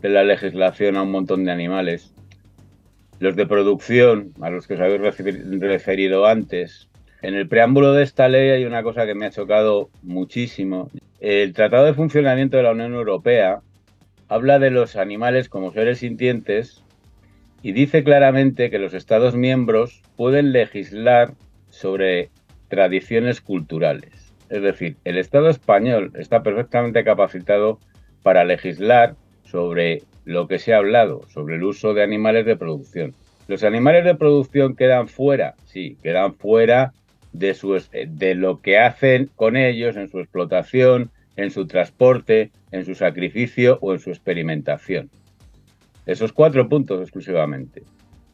de la legislación a un montón de animales. Los de producción, a los que os habéis refer- referido antes. En el preámbulo de esta ley hay una cosa que me ha chocado muchísimo. El Tratado de Funcionamiento de la Unión Europea habla de los animales como seres sintientes y dice claramente que los Estados miembros pueden legislar sobre tradiciones culturales. Es decir, el Estado español está perfectamente capacitado para legislar sobre lo que se ha hablado, sobre el uso de animales de producción. ¿Los animales de producción quedan fuera? Sí, quedan fuera de, es- de lo que hacen con ellos en su explotación, en su transporte, en su sacrificio o en su experimentación. Esos cuatro puntos exclusivamente.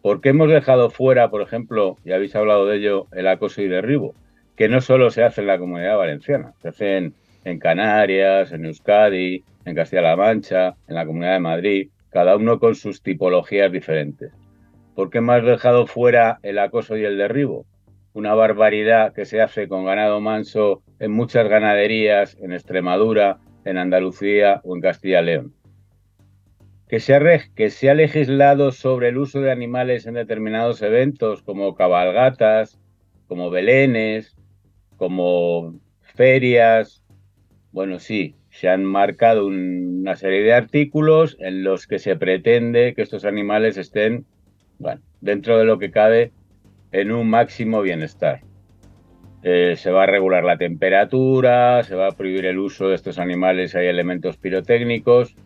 ¿Por qué hemos dejado fuera, por ejemplo, y habéis hablado de ello, el acoso y derribo? Que no solo se hace en la comunidad valenciana, se hace en, en Canarias, en Euskadi, en Castilla-La Mancha, en la comunidad de Madrid, cada uno con sus tipologías diferentes. ¿Por qué hemos dejado fuera el acoso y el derribo? Una barbaridad que se hace con ganado manso en muchas ganaderías, en Extremadura, en Andalucía o en Castilla-León que se, ha que se ha legislado sobre el uso de animales en determinados eventos, como cabalgatas, como belenes, como ferias. Bueno, sí, se han marcado un- una serie de artículos en los que se pretende que estos animales estén, bueno, dentro de lo que cabe, en un máximo bienestar. Eh, se va a regular la temperatura, se va a prohibir el uso de estos animales, hay elementos pirotécnicos.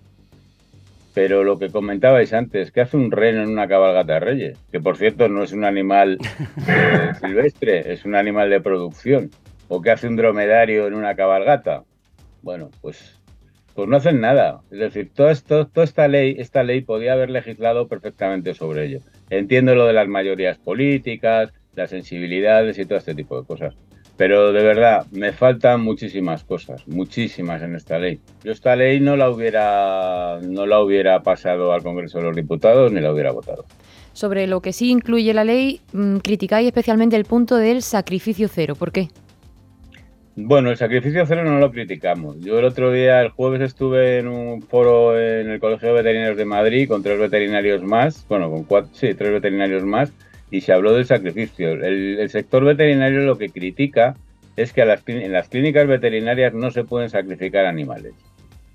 Pero lo que comentabais antes, ¿qué hace un reno en una cabalgata de reyes? Que por cierto no es un animal eh, silvestre, es un animal de producción. ¿O qué hace un dromedario en una cabalgata? Bueno, pues, pues no hacen nada. Es decir, todo esto, toda esta ley, esta ley podía haber legislado perfectamente sobre ello. Entiendo lo de las mayorías políticas, las sensibilidades y todo este tipo de cosas. Pero de verdad, me faltan muchísimas cosas, muchísimas en esta ley. Yo esta ley no la hubiera, no la hubiera pasado al Congreso de los Diputados ni la hubiera votado. Sobre lo que sí incluye la ley, mm, criticáis especialmente el punto del sacrificio cero. ¿Por qué? Bueno, el sacrificio cero no lo criticamos. Yo el otro día, el jueves, estuve en un foro en el Colegio de Veterinarios de Madrid con tres veterinarios más, bueno, con cuatro, sí, tres veterinarios más, y se habló del sacrificio. El, sector veterinario lo que critica es que en las clínicas veterinarias no se pueden sacrificar animales.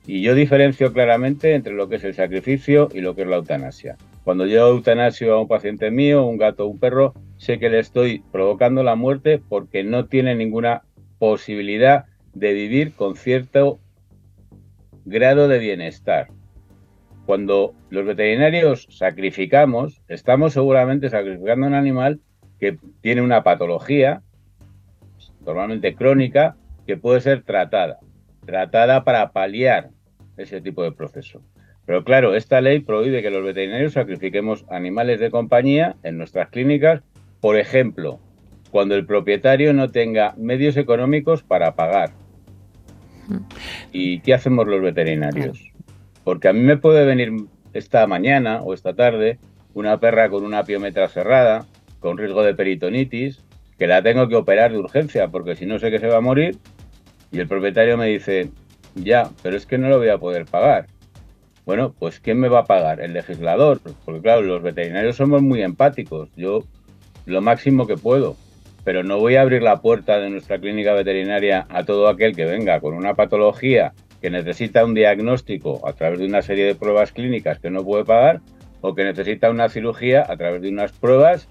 Y yo diferencio claramente entre lo que es el sacrificio y lo que es la eutanasia. Cuando yo eutanasio a un paciente mío, un gato o un perro, sé que le estoy provocando la muerte porque no tiene ninguna posibilidad de vivir con cierto grado de bienestar. Cuando los veterinarios sacrificamos, estamos seguramente sacrificando a un animal que tiene una patología, normalmente crónica, que puede ser tratada, tratada para paliar ese tipo de proceso. Pero claro, esta ley prohíbe que los veterinarios sacrifiquemos animales de compañía en nuestras clínicas, por ejemplo, cuando el propietario no tenga medios económicos para pagar. ¿Y qué hacemos los veterinarios? Porque a mí me puede venir esta mañana o esta tarde una perra con una piometra cerrada, con riesgo de peritonitis, que la tengo que operar de urgencia porque si no sé que se va a morir. Y el propietario me dice, ya, pero es que no lo voy a poder pagar. Bueno, pues ¿quién me va a pagar? El legislador. Porque claro, los veterinarios somos muy empáticos. Yo lo máximo que puedo. Pero no voy a abrir la puerta de nuestra clínica veterinaria a todo aquel que venga con una patología que necesita un diagnóstico a través de una serie de pruebas clínicas que no puede pagar o que necesita una cirugía a través de unas pruebas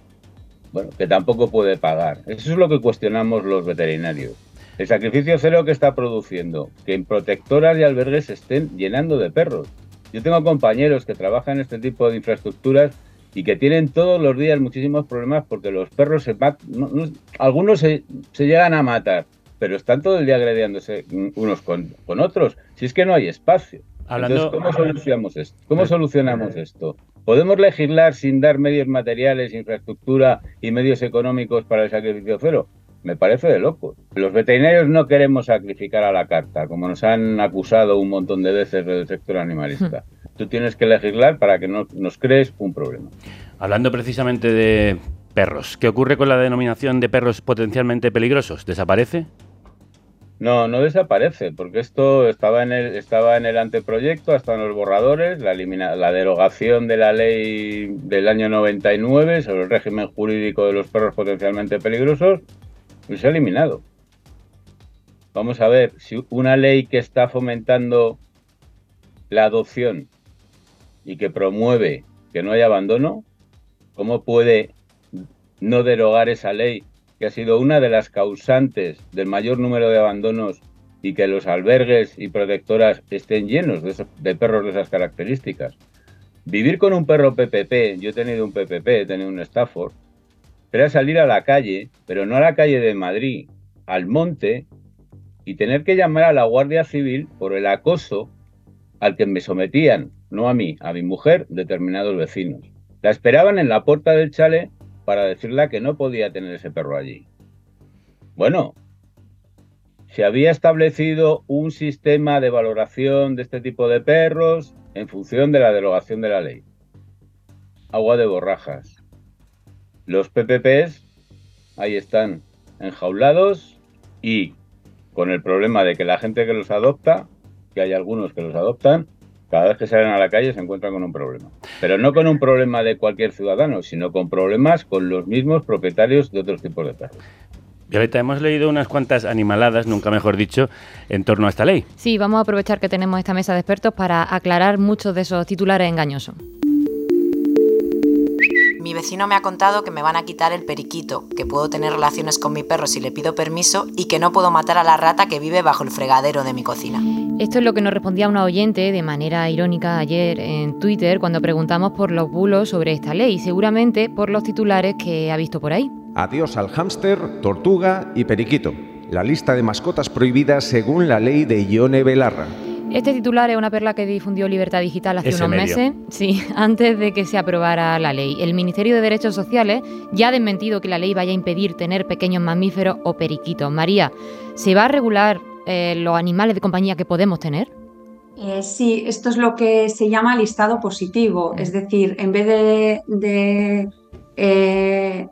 bueno, que tampoco puede pagar. Eso es lo que cuestionamos los veterinarios. El sacrificio cero que está produciendo, que en protectoras y albergues se estén llenando de perros. Yo tengo compañeros que trabajan en este tipo de infraestructuras y que tienen todos los días muchísimos problemas porque los perros se no- algunos se, se llegan a matar, pero están todo el día agrediéndose unos con, con otros. Si es que no hay espacio. Hablando- Entonces, ¿cómo solucionamos esto? ¿Cómo solucionamos esto? ¿Podemos legislar sin dar medios materiales, infraestructura y medios económicos para el sacrificio cero? Me parece de locos. Los veterinarios no queremos sacrificar a la carta, como nos han acusado un montón de veces del sector animalista. Tú tienes que legislar para que no nos crees un problema. Hablando precisamente de perros, ¿qué ocurre con la denominación de perros potencialmente peligrosos? ¿Desaparece? No, no desaparece, porque esto estaba en el, estaba en el anteproyecto, hasta en los borradores, la, elimina- la derogación de la ley del año 99 sobre el régimen jurídico de los perros potencialmente peligrosos, y se ha eliminado. Vamos a ver, si una ley que está fomentando la adopción y que promueve que no haya abandono, ¿cómo puede no derogar esa ley que ha sido una de las causantes del mayor número de abandonos y que los albergues y protectoras estén llenos de, esos- de perros de esas características. Vivir con un perro PPP, yo he tenido un PPP, he tenido un Stafford, era salir a la calle, pero no a la calle de Madrid, al monte, y tener que llamar a la Guardia Civil por el acoso al que me sometían, no a mí, a mi mujer, determinados vecinos. La esperaban en la puerta del chale para decirle que no podía tener ese perro allí. Bueno, se había establecido un sistema de valoración de este tipo de perros en función de la derogación de la ley. Agua de borrajas. Los PPPs ahí están enjaulados y con el problema de que la gente que los adopta, que hay algunos que los adoptan, cada vez que salen a la calle se encuentran con un problema. Pero no con un problema de cualquier ciudadano, sino con problemas con los mismos propietarios de otros tipos de perros. Violeta, hemos leído unas cuantas animaladas, nunca mejor dicho, en torno a esta ley. Sí, vamos a aprovechar que tenemos esta mesa de expertos para aclarar muchos de esos titulares engañosos. Mi vecino me ha contado que me van a quitar el periquito, que puedo tener relaciones con mi perro si le pido permiso y que no puedo matar a la rata que vive bajo el fregadero de mi cocina. Esto es lo que nos respondía una oyente de manera irónica ayer en Twitter cuando preguntamos por los bulos sobre esta ley, seguramente por los titulares que ha visto por ahí. Adiós al hámster, tortuga y periquito. La lista de mascotas prohibidas según la ley de Ione Belarra. Este titular es una perla que difundió Libertad Digital hace Ese unos medio. meses, sí, antes de que se aprobara la ley. El Ministerio de Derechos Sociales ya ha desmentido que la ley vaya a impedir tener pequeños mamíferos o periquitos. María, ¿se va a regular eh, los animales de compañía que podemos tener? Eh, sí, esto es lo que se llama listado positivo, es decir, en vez de, de, eh,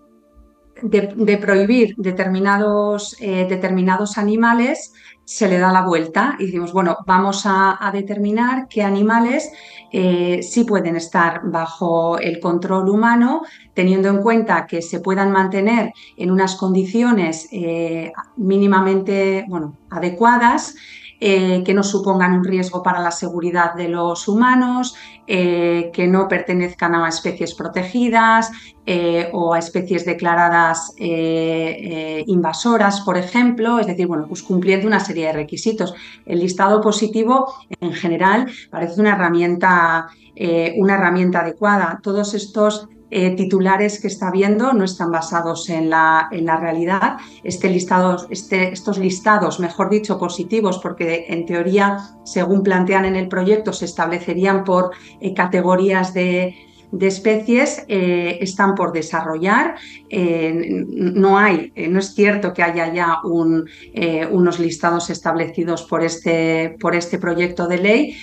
de- de prohibir determinados, eh, determinados animales, se le da la vuelta y decimos, bueno, vamos a, determinar qué animales eh, sí pueden estar bajo el control humano, teniendo en cuenta que se puedan mantener en unas condiciones eh, mínimamente bueno, adecuadas eh, que no supongan un riesgo para la seguridad de los humanos, eh, que no pertenezcan a especies protegidas eh, o a especies declaradas invasoras, por ejemplo, es decir, bueno, pues cumpliendo una serie de requisitos. El listado positivo, en general, parece una herramienta, una herramienta adecuada. Todos estos eh, titulares que está viendo no están basados en la, en la realidad. Este este, estos listados, mejor dicho, positivos, porque en teoría, según plantean en el proyecto, se establecerían por eh, categorías de, de especies, eh, están por desarrollar. Eh, no hay, eh, no es cierto que haya ya un, unos listados establecidos por este, por este proyecto de ley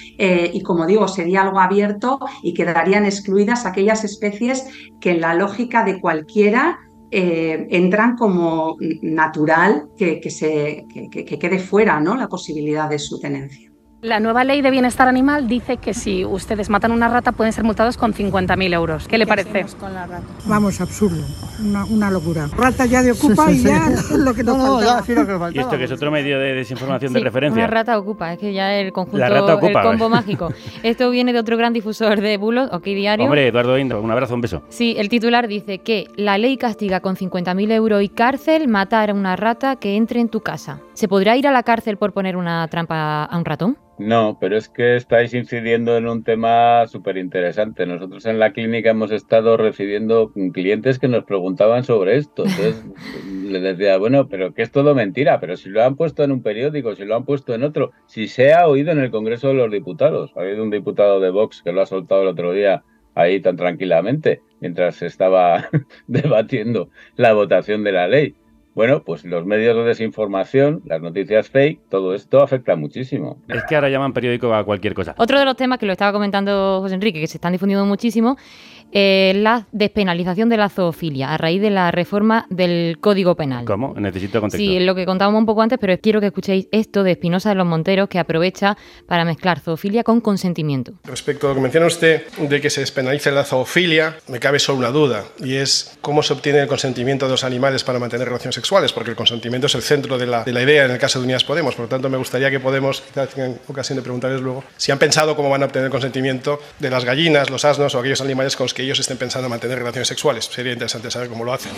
y como digo, sería algo abierto y quedarían excluidas aquellas especies que en la lógica de cualquiera entran como natural que, se, que- que quede fuera ¿no? la posibilidad de su tenencia. La nueva ley de bienestar animal dice que si ustedes matan una rata pueden ser multados con 50.000 euros. ¿Qué le parece? Vamos, absurdo, una, una locura. Rata ya de ocupa Sí, sí, y ya sí. lo que nos No, no, faltaba. ya, sí, lo que Y esto que es otro medio de desinformación Sí, de referencia. Una rata ocupa, es que ya el conjunto, La rata ocupa. el combo mágico. Esto viene de otro gran difusor de bulos, OK Diario. Hombre, Eduardo Indo, un abrazo, un beso. Sí, el titular dice que la ley castiga con 50.000 euros y cárcel matar a una rata que entre en tu casa. ¿Se podrá ir a la cárcel por poner una trampa a un ratón? No, pero es que estáis incidiendo en un tema súper interesante. Nosotros en la clínica hemos estado recibiendo clientes que nos preguntaban sobre esto. Entonces les decía, bueno, pero que es todo mentira, pero si lo han puesto en un periódico, si lo han puesto en otro, si se ha oído en el Congreso de los Diputados. Ha habido un diputado de Vox que lo ha soltado el otro día ahí tan tranquilamente, mientras se estaba debatiendo la votación de la ley. Bueno, pues los medios de desinformación, las noticias fake, todo esto afecta muchísimo. Es que ahora llaman periódico a cualquier cosa. Otro de los temas que lo estaba comentando José Enrique, que se están difundiendo muchísimo, eh, la despenalización de la zoofilia a raíz de la reforma del Código Penal. ¿Cómo? Necesito contexto. Sí, es lo que contábamos un poco antes, pero quiero que escuchéis esto de Espinosa de los Monteros, que aprovecha para mezclar zoofilia con consentimiento. Respecto a lo que menciona usted de que se despenalice la zoofilia, me cabe solo una duda, y es cómo se obtiene el consentimiento de los animales para mantener relaciones sexuales, porque el consentimiento es el centro de la, de la idea en el caso de Unidas Podemos. Por lo tanto, me gustaría que Podemos, quizás tengan ocasión de preguntarles luego, si han pensado cómo van a obtener el consentimiento de las gallinas, los asnos o aquellos animales con los que ellos estén pensando mantener relaciones sexuales. Sería interesante saber cómo lo hacen.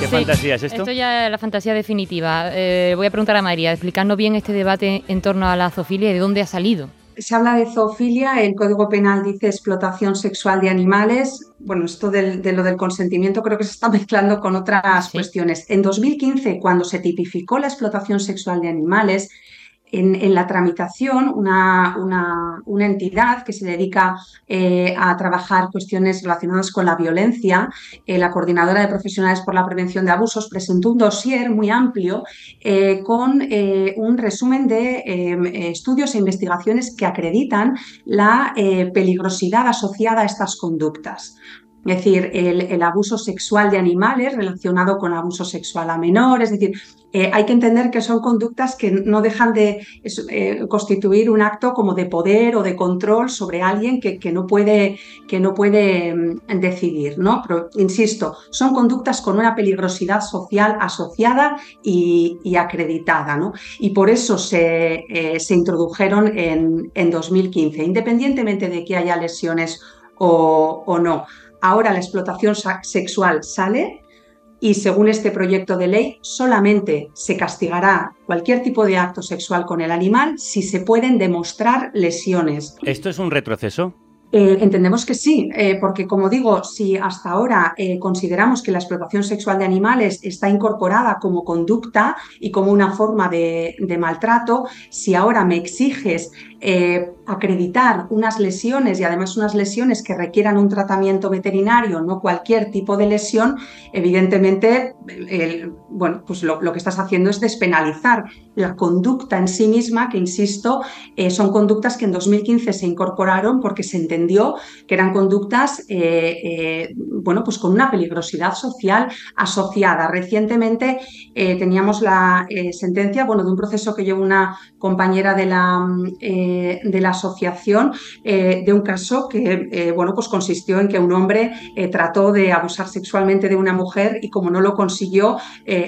¿Qué Sí, fantasía es esto? Esto ya es la fantasía definitiva. Eh, voy a preguntar a María, explicarnos bien este debate en torno a la zoofilia y de dónde ha salido. Se habla de zoofilia, el Código Penal dice explotación sexual de animales. Bueno, esto del- de lo del consentimiento creo que se está mezclando con otras cuestiones. En 2015, cuando se tipificó la explotación sexual de animales, en, la tramitación, una, entidad que se dedica eh, a trabajar cuestiones relacionadas con la violencia, eh, la Coordinadora de Profesionales por la Prevención de Abusos, presentó un dossier muy amplio eh, con un resumen de eh, estudios e investigaciones que acreditan la peligrosidad asociada a estas conductas. Es decir, el, abuso sexual de animales relacionado con abuso sexual a menores, es decir, eh, hay que entender que son conductas que no dejan de eh, constituir un acto como de poder o de control sobre alguien que, no puede, que no puede mm, decidir, ¿no? Insisto, son conductas con una peligrosidad social asociada y, acreditada, ¿no? Y por eso se, eh, introdujeron en, en 2015, independientemente de que haya lesiones o no. Ahora la explotación sexual sale y según este proyecto de ley solamente se castigará cualquier tipo de acto sexual con el animal si se pueden demostrar lesiones. ¿Esto es un retroceso? Eh, entendemos que sí, eh, porque como digo, si hasta ahora eh, consideramos que la explotación sexual de animales está incorporada como conducta y como una forma de, maltrato, si ahora me exiges acreditar unas lesiones y además unas lesiones que requieran un tratamiento veterinario, no cualquier tipo de lesión, evidentemente, bueno, pues lo, que estás haciendo es despenalizar la conducta en sí misma, que insisto, son conductas que en 2015 se incorporaron porque se que eran conductas, eh, eh, bueno, pues con una peligrosidad social asociada. Recientemente eh, teníamos la sentencia, bueno, de un proceso que llevó una compañera de la, mm, de la asociación, de un caso que, bueno, pues consistió en que un hombre trató de abusar sexualmente de una mujer y como no lo consiguió,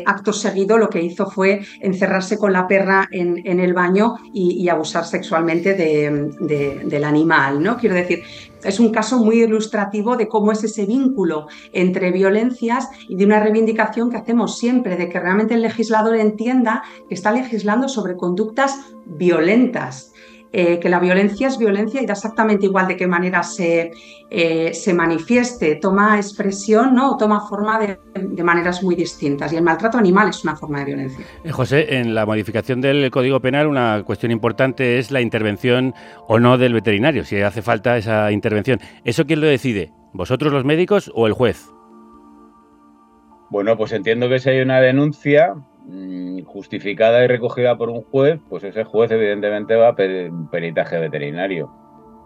acto seguido lo que hizo fue encerrarse con la perra en, el baño y, abusar sexualmente de- de- del animal, ¿no? Quiero decir, es un caso muy ilustrativo de cómo es ese vínculo entre violencias y de una reivindicación que hacemos siempre, de que realmente el legislador entienda que está legislando sobre conductas violentas. Eh, que la violencia es violencia y da exactamente igual de qué manera se, eh, se manifieste, toma expresión ¿no? o toma forma de, de maneras muy distintas. Y el maltrato animal es una forma de violencia. Eh, José, en la modificación del Código Penal una cuestión importante es la intervención o no del veterinario, si hace falta esa intervención. ¿Eso quién lo decide? ¿Vosotros los médicos o el juez? Bueno, pues entiendo que si hay una denuncia justificada y recogida por un juez, pues ese juez evidentemente va a peritaje veterinario.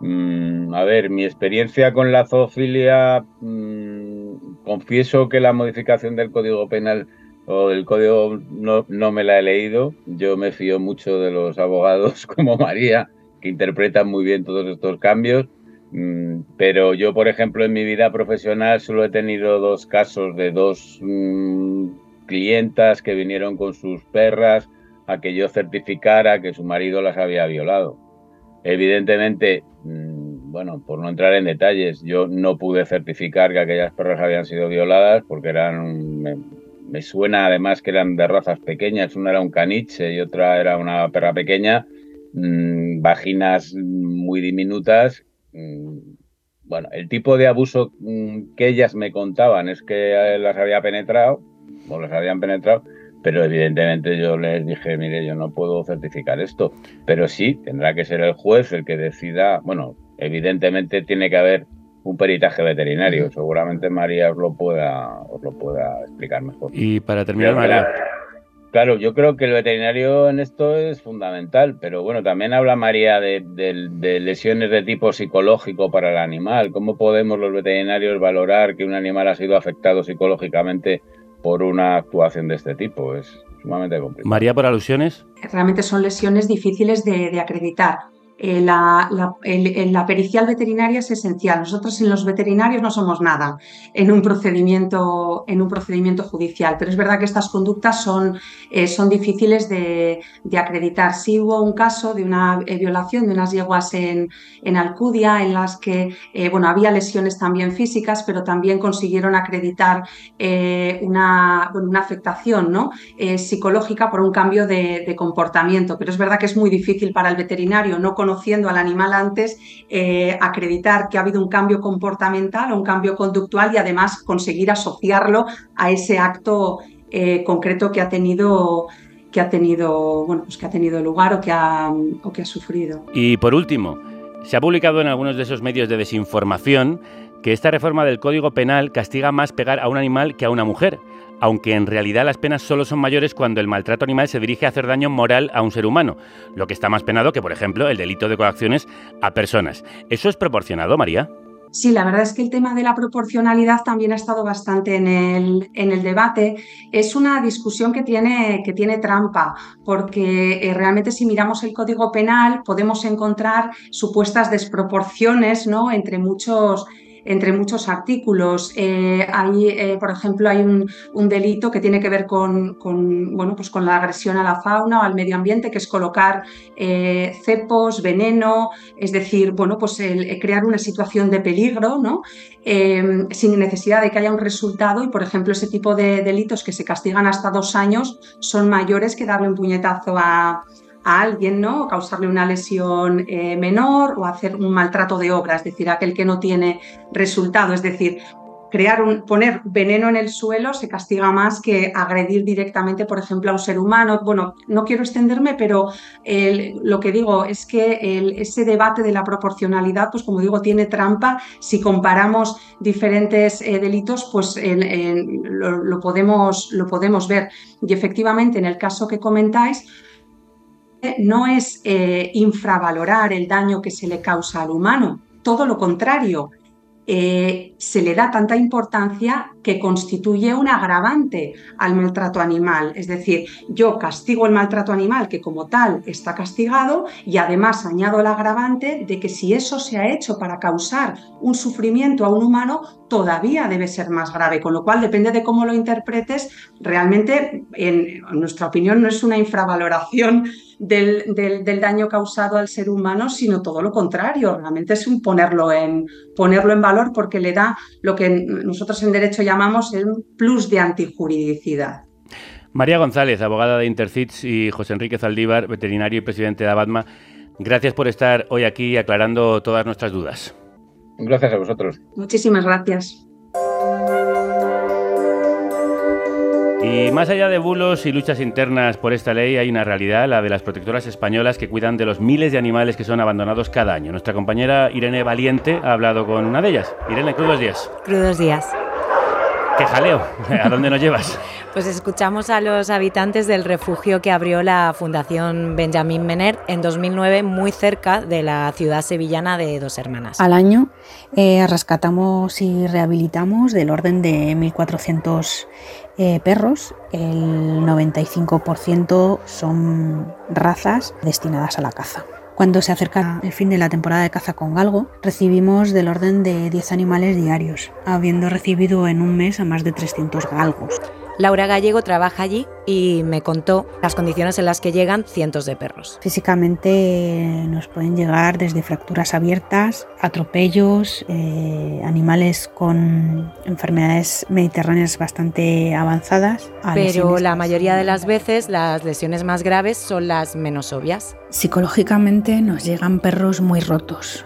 Mm, a ver, mi experiencia con la zoofilia, mm, confieso que la modificación del Código Penal o del Código no, me la he leído. Yo me fío mucho de los abogados como María, que interpretan muy bien todos estos cambios. Mm, Pero yo, por ejemplo, en mi vida profesional solo he tenido dos casos de dos mm, clientas que vinieron con sus perras a que yo certificara que su marido las había violado. Evidentemente, mm, bueno, por no entrar en detalles, yo no pude certificar que aquellas perras habían sido violadas porque eran, me, suena además que eran de razas pequeñas, una era un caniche y otra era una perra pequeña, mm, vaginas muy diminutas. mm, Bueno, el tipo de abuso mm, que ellas me contaban es que eh, las había penetrado, o las habían penetrado, pero evidentemente yo les dije, mire, yo no puedo certificar esto, pero sí, tendrá que ser el juez el que decida, bueno, evidentemente tiene que haber un peritaje veterinario, seguramente María os lo pueda, os lo pueda explicar mejor. Y para terminar, María. Claro, yo creo que el veterinario en esto es fundamental, pero bueno, también habla María de, de- de lesiones de tipo psicológico para el animal. ¿Cómo podemos los veterinarios valorar que un animal ha sido afectado psicológicamente por una actuación de este tipo? Es sumamente complicado. María, por alusiones. Realmente son lesiones difíciles de, de acreditar. Eh, la, pericial veterinaria es esencial. Nosotros en los veterinarios no somos nada en un procedimiento, en un procedimiento judicial, pero es verdad que estas conductas son, eh, son difíciles de, acreditar. Sí hubo un caso de una eh, violación de unas yeguas en, en Alcudia en las que bueno, había lesiones también físicas, pero también consiguieron acreditar una, una, afectación ¿no? psicológica por un cambio de, comportamiento. Pero es verdad que es muy difícil para el veterinario no conociendo al animal antes, eh, acreditar que ha habido un cambio comportamental o un cambio conductual y además conseguir asociarlo a ese acto eh, concreto que ha tenido que ha tenido bueno pues que ha tenido lugar o que ha, o que ha sufrido. Y por último, se ha publicado en algunos de esos medios de desinformación que esta reforma del Código Penal castiga más pegar a un animal que a una mujer aunque en realidad las penas solo son mayores cuando el maltrato animal se dirige a hacer daño moral a un ser humano, lo que está más penado que, por ejemplo, el delito de coacciones a personas. ¿Eso es proporcionado, María? Sí, la verdad es que el tema de la proporcionalidad también ha estado bastante en el, en el debate. Es una discusión que tiene, que tiene trampa, porque eh, realmente si miramos el Código Penal podemos encontrar supuestas desproporciones ¿no? entre muchos entre muchos artículos. Eh, hay, eh, por ejemplo, hay un, delito que tiene que ver con, bueno, pues con la agresión a la fauna o al medio ambiente, que es colocar eh, cepos, veneno, es decir, bueno, pues crear una situación de peligro, ¿no? Sin necesidad de que haya un resultado y, por ejemplo, ese tipo de delitos que se castigan hasta dos años son mayores que darle un puñetazo a, a alguien, ¿no? causarle una lesión eh, menor o hacer un maltrato de obra, es decir, aquel que no tiene resultado. Es decir, crear un, poner veneno en el suelo se castiga más que agredir directamente, por ejemplo, a un ser humano. Bueno, no quiero extenderme, pero lo que digo es que ese debate de la proporcionalidad, pues como digo, tiene trampa. Si comparamos diferentes eh, delitos, pues lo, podemos, lo podemos ver. Y efectivamente, en el caso que comentáis, no es eh, infravalorar el daño que se le causa al humano, todo lo contrario, eh, se le da tanta importancia que constituye un agravante al maltrato animal. Es decir, yo castigo el maltrato animal que como tal está castigado y además añado el agravante de que si eso se ha hecho para causar un sufrimiento a un humano, todavía debe ser más grave. Con lo cual, depende de cómo lo interpretes, realmente, en, nuestra opinión, no es una infravaloración del, del, daño causado al ser humano, sino todo lo contrario. Realmente es en, ponerlo en valor porque le da lo que nosotros en derecho llamamos el plus de antijuridicidad. María González, abogada de Intercits, y José Enrique Zaldívar, veterinario y presidente de Abadma, gracias por estar hoy aquí aclarando todas nuestras dudas. Gracias a vosotros. Muchísimas gracias. Y más allá de bulos y luchas internas por esta ley, hay una realidad, la de las protectoras españolas que cuidan de los miles de animales que son abandonados cada año. Nuestra compañera Irene Valiente ha hablado con una de ellas. Irene, crudos días. Crudos días. ¡Qué jaleo! ¿A dónde nos llevas? Pues escuchamos a los habitantes del refugio que abrió la Fundación Benjamín Mener en 2009, muy cerca de la ciudad sevillana de Dos Hermanas. Al año eh, rescatamos y rehabilitamos del orden de 1.400 eh, perros. El 95% son razas destinadas a la caza. Cuando se acerca el fin de la temporada de caza con galgo, recibimos del orden de 10 animales diarios, habiendo recibido en un mes a más de 300 galgos. Laura Gallego trabaja allí y me contó las condiciones en las que llegan cientos de perros. Físicamente nos pueden llegar desde fracturas abiertas, atropellos, eh, animales con enfermedades mediterráneas bastante avanzadas. Pero la mayoría de las veces las lesiones más graves son las menos obvias. Psicológicamente nos llegan perros muy rotos,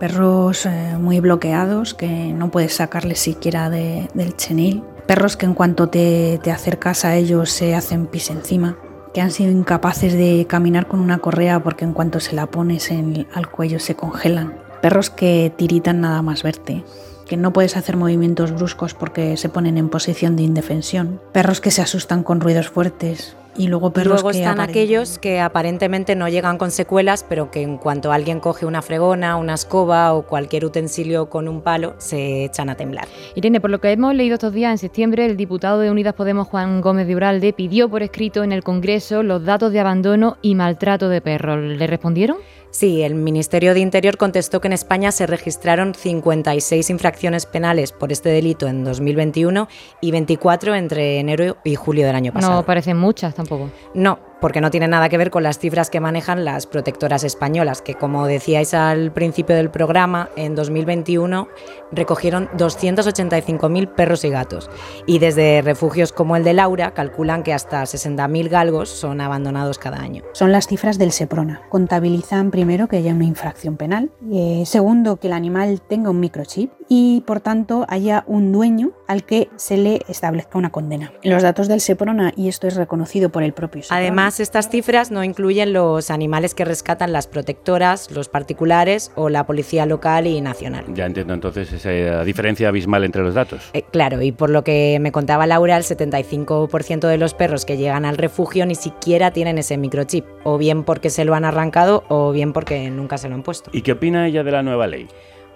perros eh, muy bloqueados que no puedes sacarles siquiera de, del chenil perros que en cuanto te, te, acercas a ellos se hacen pis encima, que han sido incapaces de caminar con una correa porque en cuanto se la pones en, al cuello se congelan, perros que tiritan nada más verte, que no puedes hacer movimientos bruscos porque se ponen en posición de indefensión, perros que se asustan con ruidos fuertes, Y luego perros Luego que están aquellos que aparentemente no llegan con secuelas, pero que en cuanto alguien coge una fregona, una escoba o cualquier utensilio con un palo, se echan a temblar. Irene, por lo que hemos leído estos días, en septiembre el diputado de Unidas Podemos, Juan Gómez de Uralde, pidió por escrito en el Congreso los datos de abandono y maltrato de perros. ¿Le respondieron? Sí, el Ministerio de Interior contestó que en España se registraron 56 infracciones penales por este delito en 2021 y 24 entre enero y julio del año pasado. No parecen muchas tampoco. No, porque no tiene nada que ver con las cifras que manejan las protectoras españolas, que como decíais al principio del programa, en 2021 recogieron 285.000 perros y gatos. Y desde refugios como el de Laura calculan que hasta 60.000 galgos son abandonados cada año. Son las cifras del SEPRONA. Contabilizan primero que haya una infracción penal, eh, segundo que el animal tenga un microchip y por tanto haya un dueño al que se le establezca una condena. Los datos del SEPRONA, y esto es reconocido por el propio SEPRONA, Además, estas cifras no incluyen los animales que rescatan las protectoras, los particulares o la policía local y nacional. Ya entiendo entonces esa diferencia abismal entre los datos. Eh, claro, y por lo que me contaba Laura, el 75% de los perros que llegan al refugio ni siquiera tienen ese microchip, o bien porque se lo han arrancado o bien porque nunca se lo han puesto. ¿Y qué opina ella de la nueva ley?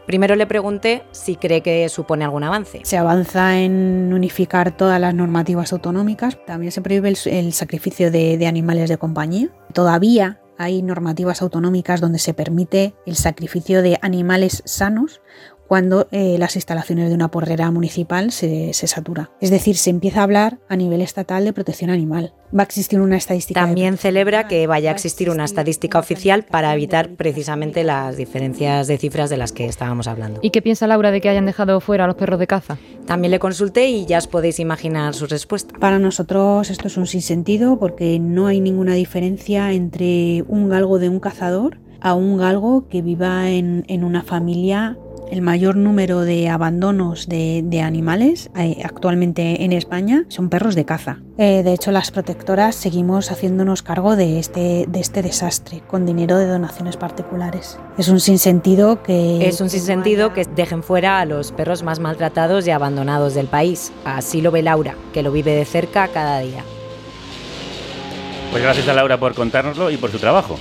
Primero le pregunté si cree que supone algún avance. Se avanza en unificar todas las normativas autonómicas. También se prohíbe el, sacrificio de animales de compañía. Todavía hay normativas autonómicas donde se permite el sacrificio de animales sanos cuando eh, las instalaciones de una porrera municipal se, se satura. Es decir, se empieza a hablar a nivel estatal de protección animal. Va a existir una estadística. de También celebra que vaya a existir una estadística oficial para evitar precisamente las diferencias de cifras de las que estábamos hablando. ¿Y qué piensa Laura de que hayan dejado fuera a los perros de caza? También le consulté y ya os podéis imaginar su respuesta. Para nosotros esto es un sinsentido porque no hay ninguna diferencia entre un galgo de un cazador a un galgo que viva en, en una familia el mayor número de abandonos de, de animales eh, actualmente en España son perros de caza. Eh, de hecho, las protectoras seguimos haciéndonos cargo de este, de este desastre con dinero de donaciones particulares. Es un sinsentido que... Es un sinsentido que dejen fuera a los perros más maltratados y abandonados del país. Así lo ve Laura, que lo vive de cerca cada día. Pues gracias a Laura por contárnoslo y por su trabajo.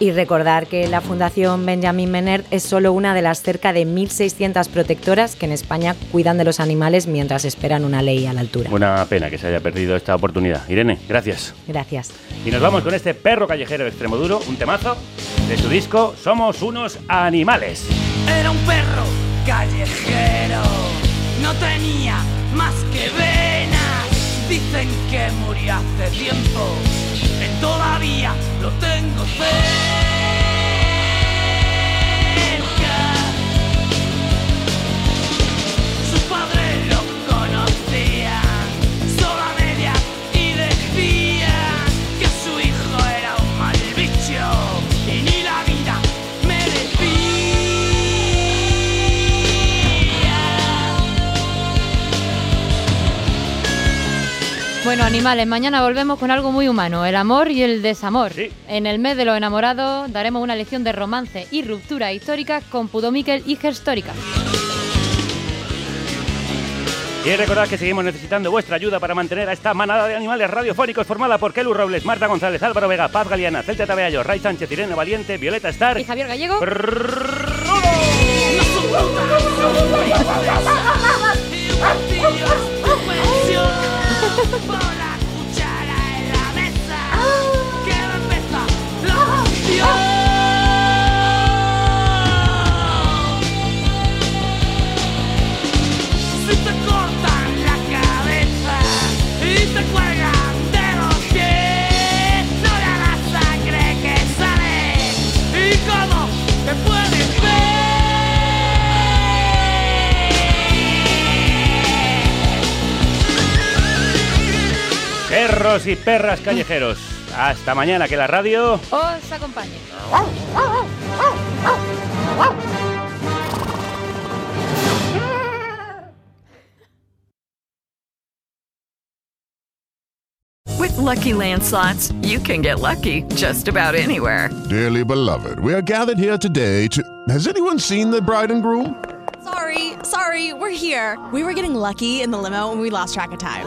Y recordar que la Fundación Benjamin Menerd es solo una de las cerca de 1.600 protectoras que en España cuidan de los animales mientras esperan una ley a la altura. Una pena que se haya perdido esta oportunidad. Irene, gracias. Gracias. Y nos vamos con este perro callejero de extremo duro, un temazo de su disco Somos unos animales. Era un perro callejero, no tenía más que venas. Dicen que murió hace tiempo, él todavía lo tengo cerca. Bueno, animales, mañana volvemos con algo muy humano, el amor y el desamor. En el mes de los enamorados daremos una lección de romance y ruptura histórica con Pudomikel y Gerstórica. Y recordad que seguimos necesitando vuestra ayuda para mantener a esta manada de animales radiofónicos formada por Kelu Robles, Marta González, Álvaro Vega, Paz Galeana, Celta Tabeallo, Ray Sánchez, Irene Valiente, Violeta Star y Javier Gallego. Bola. perros y perras callejeros. Hasta mañana que la radio Os acompañe. With Lucky Land slots, you can get lucky just about anywhere. Dearly beloved, we are gathered here today to. Has anyone seen the bride and groom? Sorry, sorry, we're here. We were getting lucky in the limo and we lost track of time.